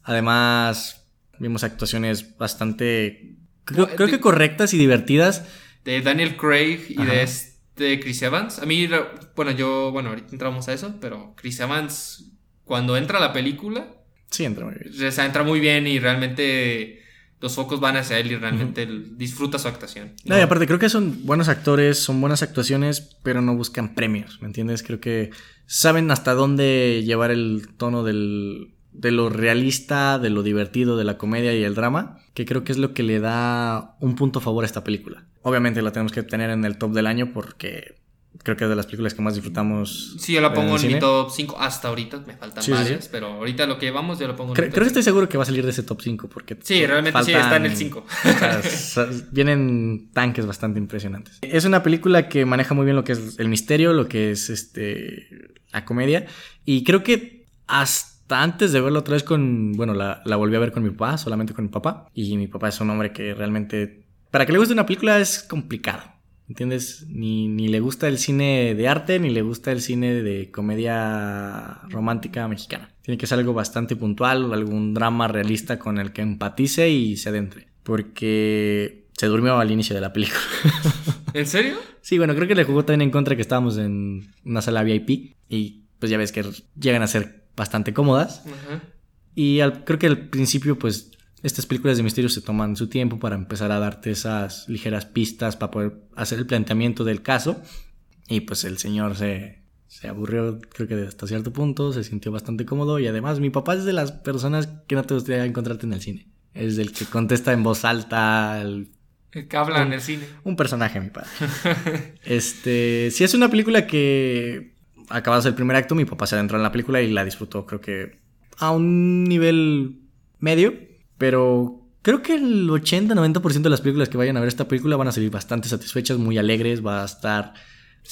Además, vimos actuaciones bastante, creo, Bu- creo de- que correctas y divertidas. de Daniel Craig y Ajá. de este Chris Evans. A mí, bueno, yo, bueno, ahorita entramos a eso, pero Chris Evans, cuando entra a la película, Sí, entra muy bien. o sea, entra muy bien y realmente los focos van hacia él y realmente él disfruta su actuación. No, y aparte, creo que son buenos actores, son buenas actuaciones, pero no buscan premios, ¿me entiendes? Creo que saben hasta dónde llevar el tono del, de lo realista, de lo divertido, de la comedia y el drama, que creo que es lo que le da un punto a favor a esta película. Obviamente la tenemos que tener en el top del año porque creo que es de las películas que más disfrutamos. Sí, yo la pongo en mi top 5 hasta ahorita, me faltan Sí, varias, sí. pero ahorita lo que llevamos yo lo pongo en Creo, mi top creo que estoy 5. seguro que va a salir de ese top 5 porque... Sí, realmente sí, está en el faltan- [laughs] 5. o sea, sa- vienen tanques bastante impresionantes. Es una película que maneja muy bien lo que es el misterio, lo que es este la comedia. Y creo que hasta antes de verla otra vez con. Bueno, la, la volví a ver con mi papá, solamente con mi papá. Y mi papá es un hombre que realmente. Para que le guste una película es complicado. ¿Entiendes? Ni, ni le gusta el cine de arte, ni le gusta el cine de comedia romántica mexicana. Tiene que ser algo bastante puntual, algún drama realista con el que empatice y se adentre. Porque se durmió al inicio de la película. [laughs] ¿En serio? Sí, bueno, creo que le jugó también en contra que estábamos en una sala VIP y pues ya ves que llegan a ser bastante cómodas. Ajá. Y al- creo que al principio, pues, estas películas de misterio se toman su tiempo para empezar a darte esas ligeras pistas para poder hacer el planteamiento del caso. Y pues el señor se, se aburrió, creo que hasta cierto punto, se sintió bastante cómodo. Y además, mi papá es de las personas que no te gustaría encontrarte en el cine. Es del que contesta en voz alta, el El que habla en el cine. un personaje, mi padre. [laughs] este, si es una película que acabas el primer acto, mi papá se adentró en la película y la disfrutó, creo que a un nivel medio, pero creo que el 80-90% de las películas que vayan a ver esta película van a salir bastante satisfechas, muy alegres, va a estar...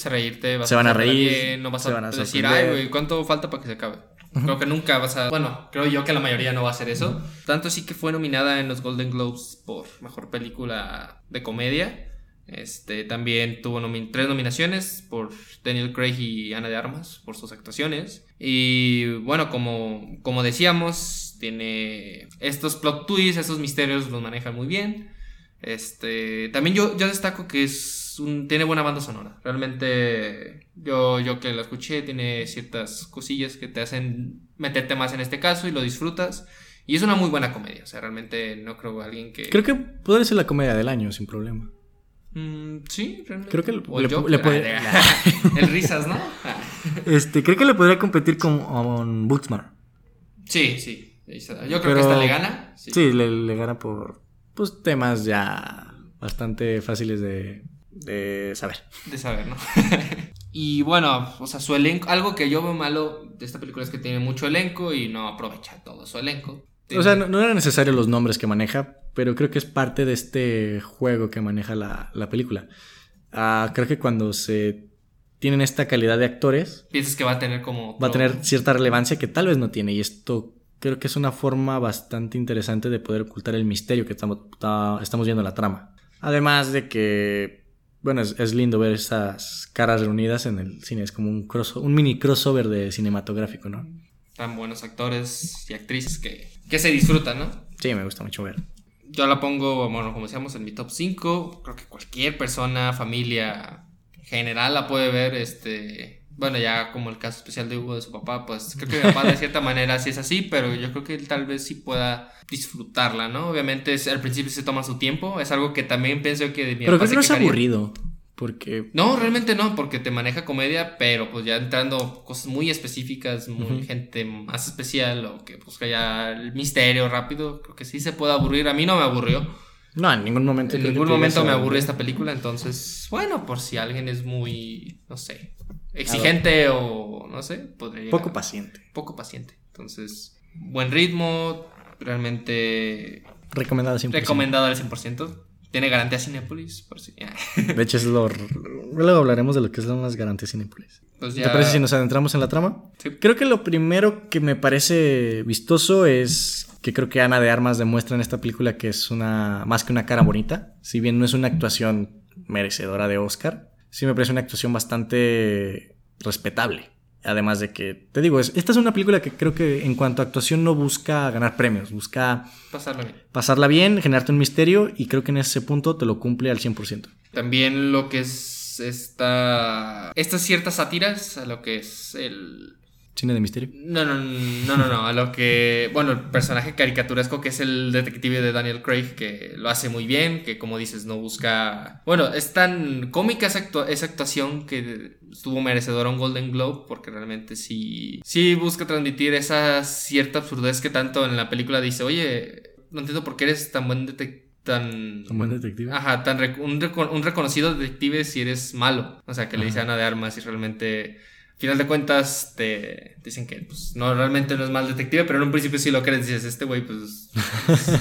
A reírte, vas Se van a reír, bien, no vas se a, van a decir, sorprender". ay, güey, ¿cuánto falta para que se acabe? Creo que nunca vas a. Bueno, creo yo que la mayoría no va a hacer eso. Tanto sí que fue nominada en los Golden Globes por mejor película de comedia. Este también tuvo tres nominaciones por Daniel Craig y Ana de Armas por sus actuaciones. Y bueno, como, como decíamos, tiene estos plot twists, estos misterios los manejan muy bien. Este, también yo, yo destaco que es un, tiene buena banda sonora. Realmente, yo, yo que la escuché, tiene ciertas cosillas que te hacen meterte más en este caso y lo disfrutas. Y es una muy buena comedia. O sea, realmente no creo alguien que. Creo que podría ser la comedia del año, sin problema. Mm, sí, realmente. Creo que le- le- puede- [laughs] Ah, [laughs] el risas, ¿no? Este, creo que le podría competir con, con. Sí, sí. Yo creo Pero- que esta le gana. Sí. Sí, le, le gana por pues, temas ya bastante fáciles de, de saber. de saber, ¿no? [laughs] y bueno, o sea, su elenco, algo que yo veo malo de esta película es que tiene mucho elenco y no aprovecha todo su elenco. O sea, no, no eran necesarios los nombres que maneja, pero creo que es parte de este juego que maneja la, la película. Ah, creo que cuando se tienen esta calidad de actores, piensas que va a tener como... va a tener cierta relevancia que tal vez no tiene. Y esto creo que es una forma bastante interesante de poder ocultar el misterio que estamos, ta- estamos viendo en la trama. Además de que, bueno, es, es lindo ver esas caras reunidas en el cine. Es como un, cross, un mini crossover de cinematográfico, ¿no? Tan buenos actores y actrices que, que se disfrutan, ¿no? Sí, me gusta mucho ver. Yo la pongo, bueno, como decíamos, en mi top 5. Creo que cualquier persona, familia en general la puede ver. Este, bueno, ya como el caso especial de Hugo de su papá, pues creo que mi papá de [laughs] cierta manera sí es así, pero yo creo que él tal vez sí pueda disfrutarla, ¿no? Obviamente es- al principio se toma su tiempo, es algo que también pienso que de mi Pero papá creo que no es aburrido. Porque No, realmente no, porque te maneja comedia, pero pues ya entrando cosas muy específicas, muy gente más especial o que busca ya el misterio rápido, creo que sí se puede aburrir. A mí no me aburrió. no, en ningún momento. En ningún momento me aburrió esta película, entonces, bueno, por si alguien es muy, no sé, exigente o no sé, podría Poco paciente. poco paciente. Entonces, buen ritmo, realmente Recomendado 100%. recomendado al 100%. Tiene garantía Cinepolis, por si. [laughs] De hecho, es lo. Luego hablaremos de lo que son las garantías Cinépolis. Pues ¿Te parece si nos adentramos en la trama? Sí. Creo que lo primero que me parece vistoso es que creo que Ana de Armas demuestra en esta película que es una más que una cara bonita. Si bien no es una actuación merecedora de Oscar, sí me parece una actuación bastante respetable. Además de que, te digo, es- esta es una película que creo que en cuanto a actuación no busca ganar premios, busca pasarlo bien. pasarla bien, generarte un misterio y creo que en ese punto te lo cumple al 100%. También lo que es esta. Estas ciertas sátiras a lo que es el. Cine de misterio. No, no, no, no, no. A lo que. Bueno, el personaje caricaturesco que es el detective de Daniel Craig, que lo hace muy bien, que como dices, no busca. Bueno, es tan cómica esa, actua- esa actuación que estuvo merecedora un Golden Globe, porque realmente sí. Sí busca transmitir esa cierta absurdez que tanto en la película dice, oye, no entiendo por qué eres tan buen detective. Tan, Un buen detective. Ajá, tan rec- un, reco- un reconocido detective si eres malo. O sea, que le dice. Ana de Armas y realmente, al final de cuentas, te dicen que pues, no, realmente no es mal detective, pero en un principio sí lo crees. Dices, este güey, pues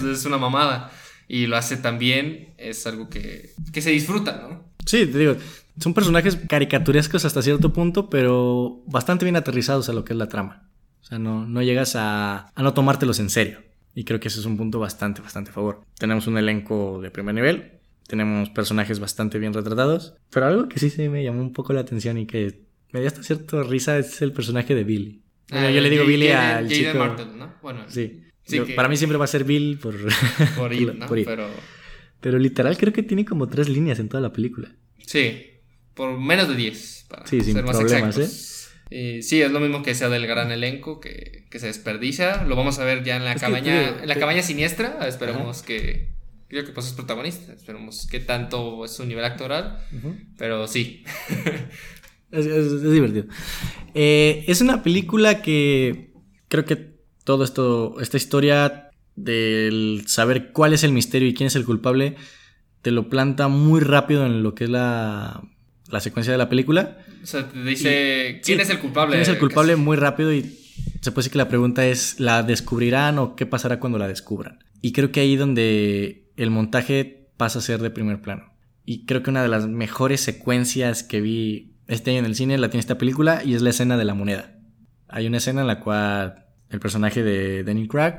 es, una mamada. Y lo hace tan bien, es algo que, que se disfruta, ¿no? Sí, te digo, son personajes caricaturescos hasta cierto punto, pero bastante bien aterrizados a lo que es la trama. O sea, no, no llegas a, a no tomártelos en serio. Y creo que ese es un punto bastante, bastante a favor. Tenemos un elenco de primer nivel. tenemos personajes bastante bien retratados. Pero algo que sí se me llamó un poco la atención y que me dio hasta cierta risa es el personaje de Billy. Bueno, Ah, yo le digo Billy al de chico. Martel, ¿no? Bueno, Sí. Sí, Yo- que- Para mí siempre va a ser Bill por, [laughs] por [laughs] ir, ¿no? por ir. Pero Pero literal creo que tiene como tres líneas en toda la película. sí, por menos de 10. Para Sí, sin ser más problemas, ¿eh? Y sí, es lo mismo que sea del gran elenco que, que se desperdicia. Lo vamos a ver ya en la Es cabaña, en la cabaña siniestra. Esperemos que. Creo que pues es protagonista. Esperemos que tanto es su nivel actoral. Pero sí. Es, es- es divertido. Eh, es una película que creo que todo esto, esta historia del saber cuál es el misterio y quién es el culpable, te lo planta muy rápido en lo que es la, la secuencia de la película. O sea, te dice. Y- ¿Quién sí, es el culpable? ¿Quién es el culpable? Casi. Muy rápido y se puede decir que la pregunta es, ¿la descubrirán o qué pasará cuando la descubran? Y creo que ahí donde el montaje pasa a ser de primer plano. Y creo que una de las mejores secuencias que vi este año en el cine la tiene esta película y es la escena de la moneda. Hay una escena en la cual el personaje de Daniel Craig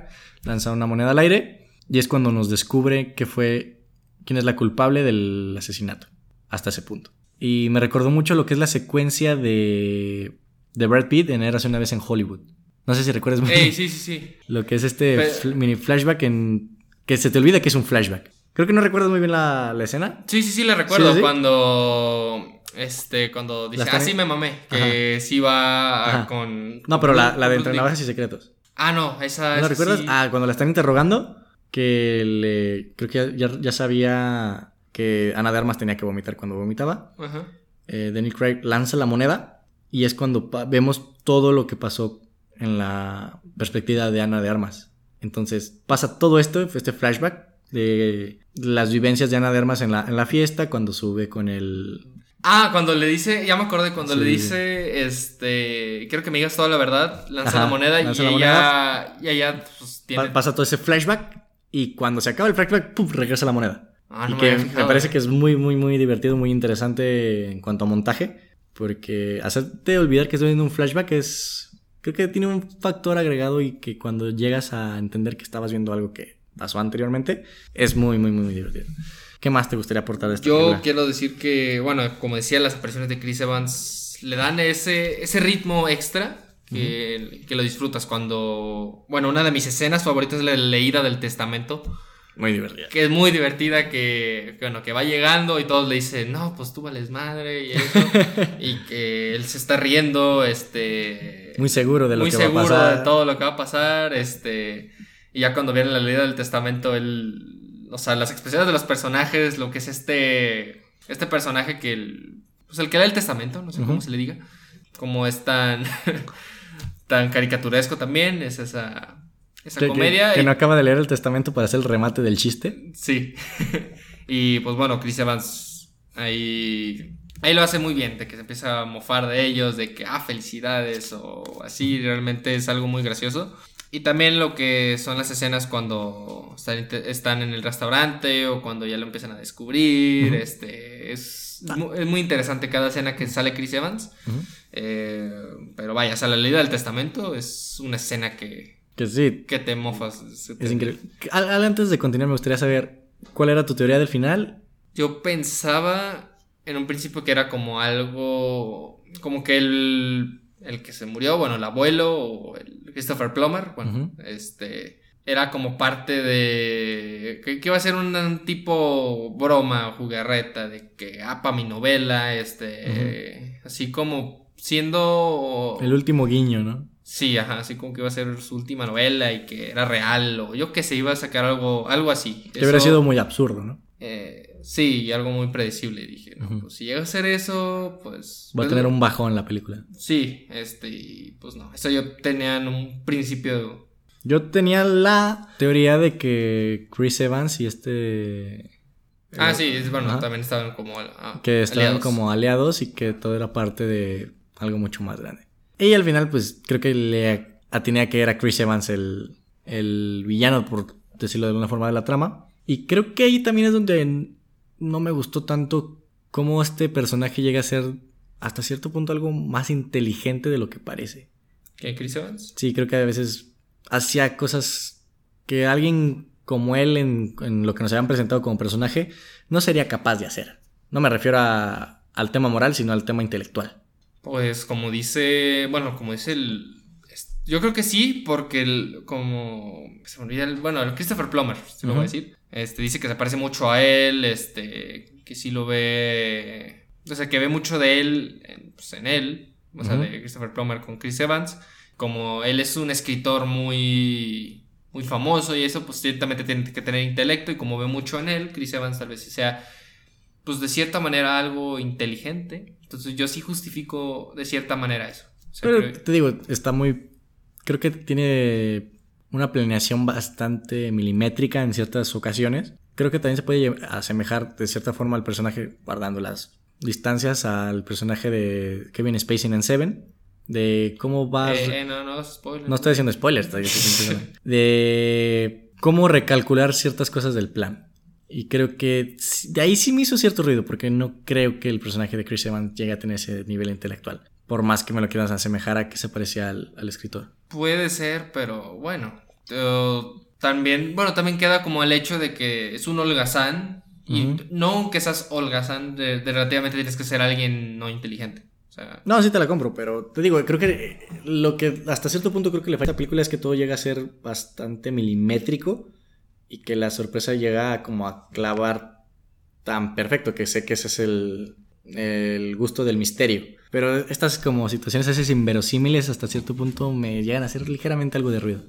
lanza una moneda al aire y es cuando nos descubre que fue quién es la culpable del asesinato hasta ese punto. Y me recordó mucho lo que es la secuencia de, de Brad Pitt en Érase una vez en Hollywood. No sé si recuerdas muy Ey, bien sí, sí, sí. lo que es este Pero- fl- mini flashback en que se te olvida que es un flashback. Creo que no recuerdas muy bien la, la escena. Sí, sí, sí, le recuerdo ¿Sí, sí? cuando. Este, cuando dice, ah, sí me mamé. Que sí va Ajá. con. No, pero la, con la de Bruce Entre Lee. Navajas y Secretos. Ah, no, esa ¿No la esa recuerdas? sí. Ah, cuando la están interrogando, que le, creo que ya, ya sabía que Ana de Armas tenía que vomitar cuando vomitaba. Ajá. eh, Daniel Craig lanza la moneda y es cuando vemos todo lo que pasó en la perspectiva de Ana de Armas. Entonces pasa todo esto, este flashback de las vivencias de Ana de Armas en la, en la fiesta, cuando sube con el... Ah, cuando le dice, ya me acordé, cuando Sí. le dice, este, quiero que me digas toda la verdad, lanza Ajá, la moneda lanza y la ella, y ella, pues, tiene... pa- pasa todo ese flashback y cuando se acaba el flashback, ¡pum! regresa la moneda. Ah, y no me que me, parece que es muy, muy, muy divertido, muy interesante en cuanto a montaje, porque hacerte olvidar que estoy viendo un flashback es... Creo que tiene un factor agregado y que cuando llegas a entender que estabas viendo algo que pasó anteriormente, es muy, muy, muy divertido. ¿Qué más te gustaría aportar de esta Yo película? quiero decir que, bueno, como decía, las apariciones de Chris Evans le dan ese, ese ritmo extra que, que lo disfrutas cuando... Bueno, una de mis escenas favoritas es la leída del testamento, Muy divertido. que es muy divertida, que, bueno, que va llegando y todos le dicen, no, pues tú vales madre y eso, [laughs] y que él se está riendo, este... Muy seguro de lo muy que seguro va a pasar. de todo lo que va a pasar, este, y ya cuando viene la leída del testamento, él, o sea, las expresiones de los personajes, lo que es este, este personaje que, el, pues el que lee el testamento, no sé cómo se le diga, como es tan, [laughs] tan caricaturesco también, es esa, esa Que, que- comedia. que y- no acaba de leer el testamento para hacer el remate del chiste. Sí. [laughs] y pues bueno, Chris Evans ahí, ahí lo hace muy bien, de que se empieza a mofar de ellos, de que, ah, felicidades o así, realmente es algo muy gracioso. Y también lo que son las escenas cuando están, están en el restaurante o cuando ya lo empiezan a descubrir, este, es, mu- es muy interesante cada escena que sale Chris Evans. Eh, pero vaya, o sea, la leída del testamento es una escena que, Que sí, que te mofas. es increíble. Al- al- antes de continuar, me gustaría saber cuál era tu teoría del final. Yo pensaba en un principio que era como algo. Como que el. El que se murió, bueno, el abuelo o el Christopher Plummer, bueno, este. Era como parte de. Que, que iba a ser un, un tipo broma o jugarreta de que, ah, pa' mi novela, este. Así como siendo. El último guiño, ¿no? Sí, ajá, así como que iba a ser su última novela y que era real, o yo que sé, iba a sacar algo, algo así. Que hubiera sido muy absurdo, ¿no? eh, sí, y algo muy predecible. Dije, no, pues si llega a ser eso, pues. Va a pues, tener un bajón la película. Sí, este, y pues no. Eso yo tenía en un principio. Yo tenía la teoría de que Chris Evans y este... Ah, sí, es bueno, Ajá. también estaban como. ah, que estaban aliados. como aliados y que todo era parte de algo mucho más grande. Y al final, pues creo que le atiné a que era Chris Evans el, el villano, por decirlo de alguna forma, de la trama. Y creo que ahí también es donde no me gustó tanto cómo este personaje llega a ser hasta cierto punto algo más inteligente de lo que parece. ¿Qué, Chris Evans? Sí, creo que a veces hacía cosas que alguien como él en, en lo que nos habían presentado como personaje, no sería capaz de hacer. No me refiero a- al tema moral, sino al tema intelectual. Pues como dice, bueno, como dice el... Yo creo que sí, porque el, como... Se me olvida el... Bueno, el Christopher Plummer, se lo voy a decir. Este, dice que se parece mucho a él, este, que sí lo ve... O sea, que ve mucho de él en, pues, en él, o sea, de Christopher Plummer con Chris Evans. Como él es un escritor muy... Muy famoso y eso, pues ciertamente tiene que tener intelecto. Y como ve mucho en él, Chris Evans tal vez sea pues de cierta manera algo inteligente. Entonces yo sí justifico de cierta manera eso. O sea, Pero creo- te digo, está muy. Creo que tiene una planeación bastante milimétrica en ciertas ocasiones. Creo que también se puede asemejar de cierta forma al personaje, guardando las distancias, al personaje de Kevin Spacey en Seven. De cómo va. Eh, eh, no, no, spoiler. No estoy haciendo spoilers, estoy diciendo- de cómo recalcular ciertas cosas del plan. Y creo que de ahí sí me hizo cierto ruido, porque no creo que el personaje de Chris Evans llegue a tener ese nivel intelectual. Por más que me lo quieras asemejar a que se parecía al, al escritor. Puede ser, pero bueno. eh, también, bueno, también queda como el hecho de que es un holgazán. Y no que seas holgazán, de, de relativamente tienes que ser alguien no inteligente. O sea, No, sí te la compro, pero te digo, creo que lo que hasta cierto punto creo que le falta a la película es que todo llega a ser bastante milimétrico y que la sorpresa llega como a clavar tan perfecto que sé que ese es el, el gusto del misterio. Pero estas como situaciones así inverosímiles hasta cierto punto me llegan a hacer ligeramente algo de ruido.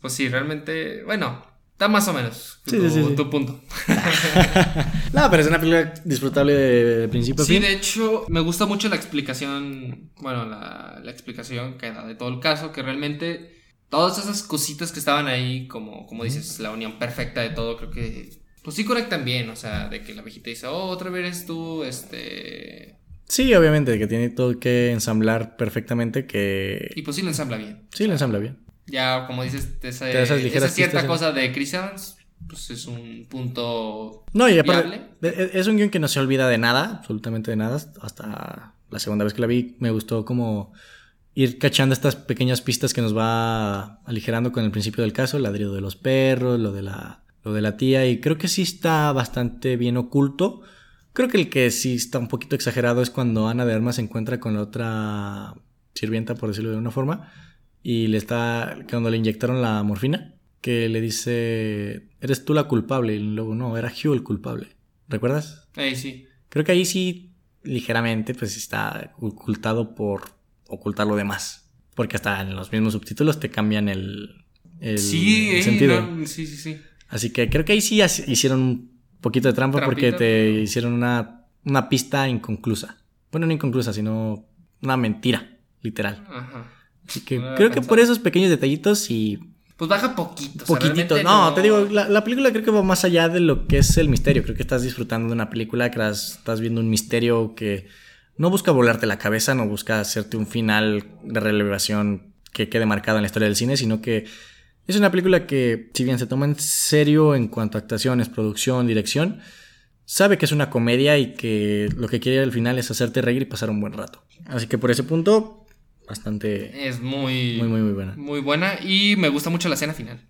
pues sí, realmente, bueno, está más o menos Sí, tu, sí, sí, sí. tu punto. [laughs] no, pero es una película disfrutable de, principio a Sí, fin. de hecho, me gusta mucho la explicación, bueno, la, la explicación que da de todo el caso, que realmente todas esas cositas que estaban ahí, como, como dices, la unión perfecta de todo, creo que, pues sí conectan bien, o sea, de que la viejita dice, oh, otra vez eres tú, este... Sí, obviamente, que tiene todo que ensamblar perfectamente, que... Y pues sí lo ensambla bien. Sí, lo ensambla bien. Ya, como dices, esa, esa cierta cosa de Chris Evans, pues es un punto... No, y aparte, Viable. e- es un guion que no se olvida de nada, absolutamente de nada. Hasta la segunda vez que la vi, me gustó como ir cachando estas pequeñas pistas que nos va aligerando con el principio del caso, el ladrido de los perros, lo de la, lo de la tía, y creo que sí está bastante bien oculto. Creo que el que sí está un poquito exagerado es cuando Ana de Armas se encuentra con la otra sirvienta, por decirlo de una forma, y le está, cuando le inyectaron la morfina, que le dice, eres tú la culpable, y luego no, era Hugh el culpable. ¿Recuerdas? Ey, sí. Creo que ahí sí, ligeramente, pues está ocultado por ocultar lo demás. Porque hasta en los mismos subtítulos te cambian el, el, sí, eh, sentido. no, sí, sí, sí. Así que creo que ahí sí hicieron un poquito de trampa porque te pero- hicieron una, una pista inconclusa. Bueno, no inconclusa, sino una mentira, literal. Ajá. Así que No creo que por esos pequeños detallitos y Pues baja poquito. o sea, Poquitito. No, te digo, la, la película creo que va más allá de lo que es el misterio. Creo que estás disfrutando de una película, que estás viendo un misterio que no busca volarte la cabeza, no busca hacerte un final de revelación que quede marcado en la historia del cine, sino que es una película que, si bien se toma en serio en cuanto a actuaciones, producción, dirección, sabe que es una comedia y que lo que quiere al final es hacerte reír y pasar un buen rato. Así que por ese punto, bastante... Es muy, Muy, muy, muy buena. muy buena y me gusta mucho la escena final.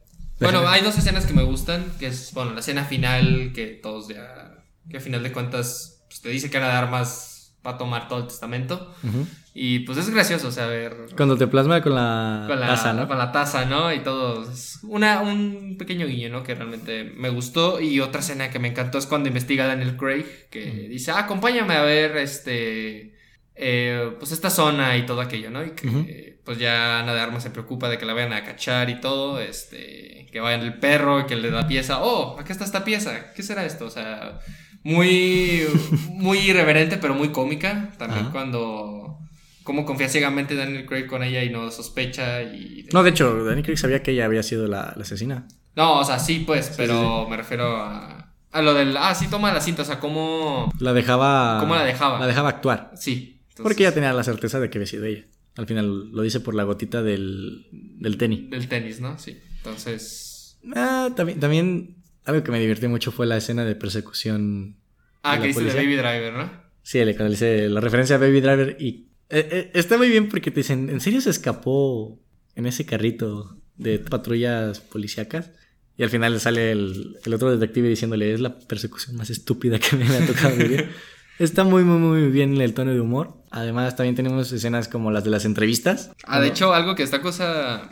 Bueno, hay dos escenas que me gustan, que es, bueno, la escena final, que todos ya, que a final de cuentas, pues, te dice que Ana de Armas va a tomar todo el testamento. Ujú. Y pues es gracioso, o sea, ver... Cuando te plasma con la, con la taza, ¿no? Con la taza, ¿no? Y todo. Es una, un pequeño guiño, ¿no? Que realmente me gustó. Y otra escena que me encantó es cuando investiga Daniel Craig, que dice, ah, acompáñame a ver este. eh, pues esta zona y todo aquello, ¿no? Y que eh, pues ya Ana de Armas se preocupa de que la vayan a cachar y todo. Este. Que vaya el perro y que le da pieza. Oh, acá está esta pieza. ¿Qué será esto? O sea. Muy. Muy irreverente, pero muy cómica. También cuando. Cómo confía ciegamente Daniel Craig con ella y no sospecha y... No, de hecho, Danny Craig sabía que ella había sido la, la asesina. No, o sea, sí, pues, pero me refiero a... A lo del... Ah, sí, toma la cinta, o sea, cómo... La dejaba. ¿Cómo la dejaba? La dejaba actuar. Sí. entonces, Porque ella tenía la certeza de que había sido ella. Al final lo dice por la gotita del, del tenis. Del tenis, ¿no? Sí. Entonces... Ah, también, también algo que me divirtió mucho fue la escena de persecución. Ah, ¿De que dice de? Baby Driver, ¿no? Sí, le dice la referencia a Baby Driver y eh, eh, está muy bien porque te dicen, ¿en serio se escapó en ese carrito de patrullas policíacas? Y al final sale el, el otro detective diciéndole, es la persecución más estúpida que me ha tocado vivir. [laughs] Está muy, muy, muy bien el tono de humor. Además, también tenemos escenas como las de las entrevistas. Ah, de hecho, algo que esta cosa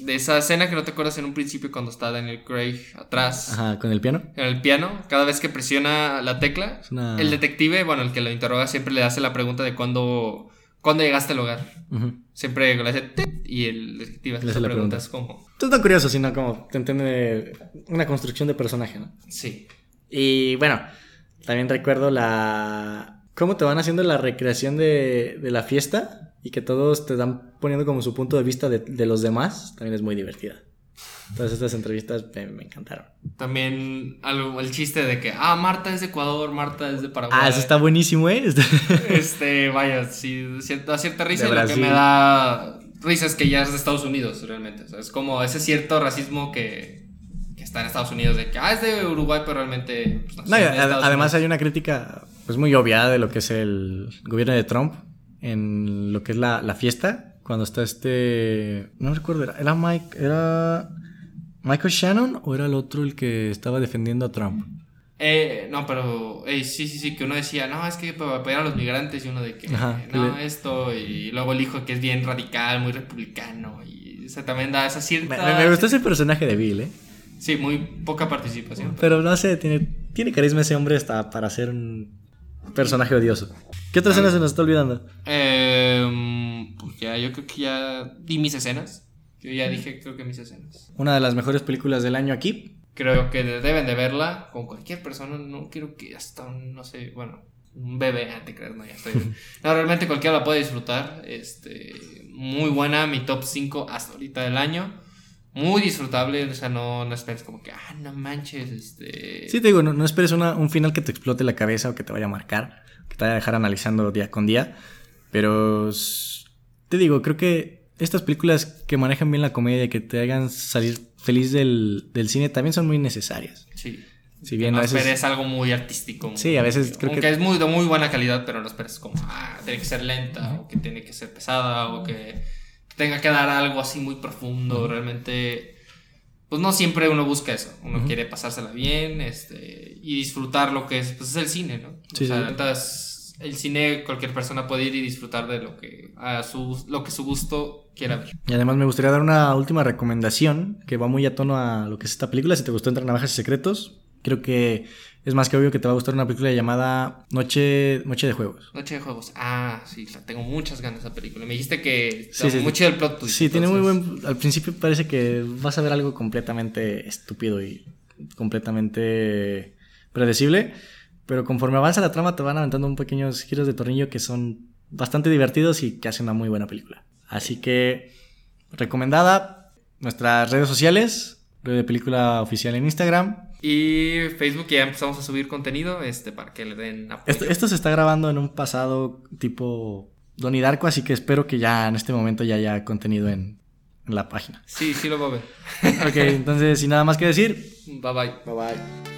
de esa escena que no te acuerdas en un principio cuando está Daniel Craig atrás. Ajá, con el piano. En el piano, cada vez que presiona la tecla, una- el detective, bueno, el que lo interroga siempre le hace la pregunta de cuándo, cuándo llegaste al hogar. Siempre le hace tit y el detective hace la pregunta. Es como, tan curioso, sino como te entiende una construcción de personaje, ¿no? sí. Y bueno, también recuerdo la... ¿Cómo te van haciendo la recreación de, de la fiesta? Y que todos te dan poniendo como su punto de vista de, de los demás. También es muy divertida. Todas estas entrevistas me, me encantaron. También algo, el chiste de que, ah, Marta es de Ecuador, Marta es de Paraguay. Ah, eso está buenísimo, ¿eh? [laughs] Este- vaya, sí, da cierta risa y lo que me da risa es que ya es de Estados Unidos, realmente. O sea, es como ese cierto racismo que, que está en Estados Unidos, de que, ah, es de Uruguay, pero realmente... pues, No, ad- además Unidos. hay una crítica pues muy obvia de lo que es el gobierno de Trump en lo que es la, la fiesta. Cuando está este... No recuerdo, ¿era, era Mike... ¿Era Michael Shannon o era el otro el que estaba defendiendo a Trump? Eh, no, pero ey, sí, sí, sí, que uno decía, no, es que para apoyar a los migrantes y uno de que, Ajá, no, le- esto, y luego el hijo que es bien radical, muy republicano, y o sea, también da esa cierta... me- me gustó ese personaje de Bill, ¿eh? Sí, muy poca participación. Pero no sé, tiene, tiene carisma ese hombre hasta para ser un personaje odioso. ¿Qué otra escena se nos está olvidando? Eh, ya, yo creo que ya di mis escenas. Yo ya dije, creo que mis escenas. Una de las mejores películas del año aquí. Creo que de- deben de verla con cualquier persona. No quiero que hasta un, no sé, bueno, un bebé, ah, te creas, no, ya estoy. [laughs] No, realmente cualquiera la puede disfrutar. Este, muy buena, mi top 5 hasta ahorita del año. Muy disfrutable, o sea, no, no esperes como que, ah, no manches, este. Sí, te digo, no, no esperes una- un final que te explote la cabeza o que te vaya a marcar, que te vaya a dejar analizando día con día. Pero te digo, creo que estas películas que manejan bien la comedia y que te hagan salir feliz del, del cine también son muy necesarias. Sí. Si bien no a veces- esperes algo muy artístico. muy- Sí, a veces creo aunque que- es muy, de muy buena calidad, pero no esperes como, ah, tiene que ser lenta, o que tiene que ser pesada, o que tenga que dar algo así muy profundo. Realmente, pues no siempre uno busca eso. Uno quiere pasársela bien este, y disfrutar lo que es, pues es el cine, ¿no? Sí, o sea, sí. El cine cualquier persona puede ir y disfrutar de lo que a su lo que su gusto quiera ver. Y además me gustaría dar una última recomendación que va muy a tono a lo que es esta película. Si te gustó Entre Navajas y Secretos, creo que es más que obvio que te va a gustar una película llamada Noche, Noche de Juegos. Noche de juegos. Ah, sí, tengo muchas ganas de esa película. Me dijiste que Sí, está sí, mucho del plot twist. Sí, tiene muy buen... Al principio parece que vas a ver algo completamente estúpido y completamente predecible, pero conforme avanza la trama te van aventando un pequeños giros de tornillo que son bastante divertidos y que hacen una muy buena película. Así que, recomendada, nuestras redes sociales, Red de Película Oficial en Instagram. Y Facebook ya empezamos a subir contenido este, para que le den apoyo. Esto, esto se está grabando en un pasado tipo Donnie Darko, así que espero que ya en este momento ya haya contenido en, en la página. Sí, sí lo va a ver. [laughs] Ok, entonces, sin nada más que decir, Bye bye. bye bye.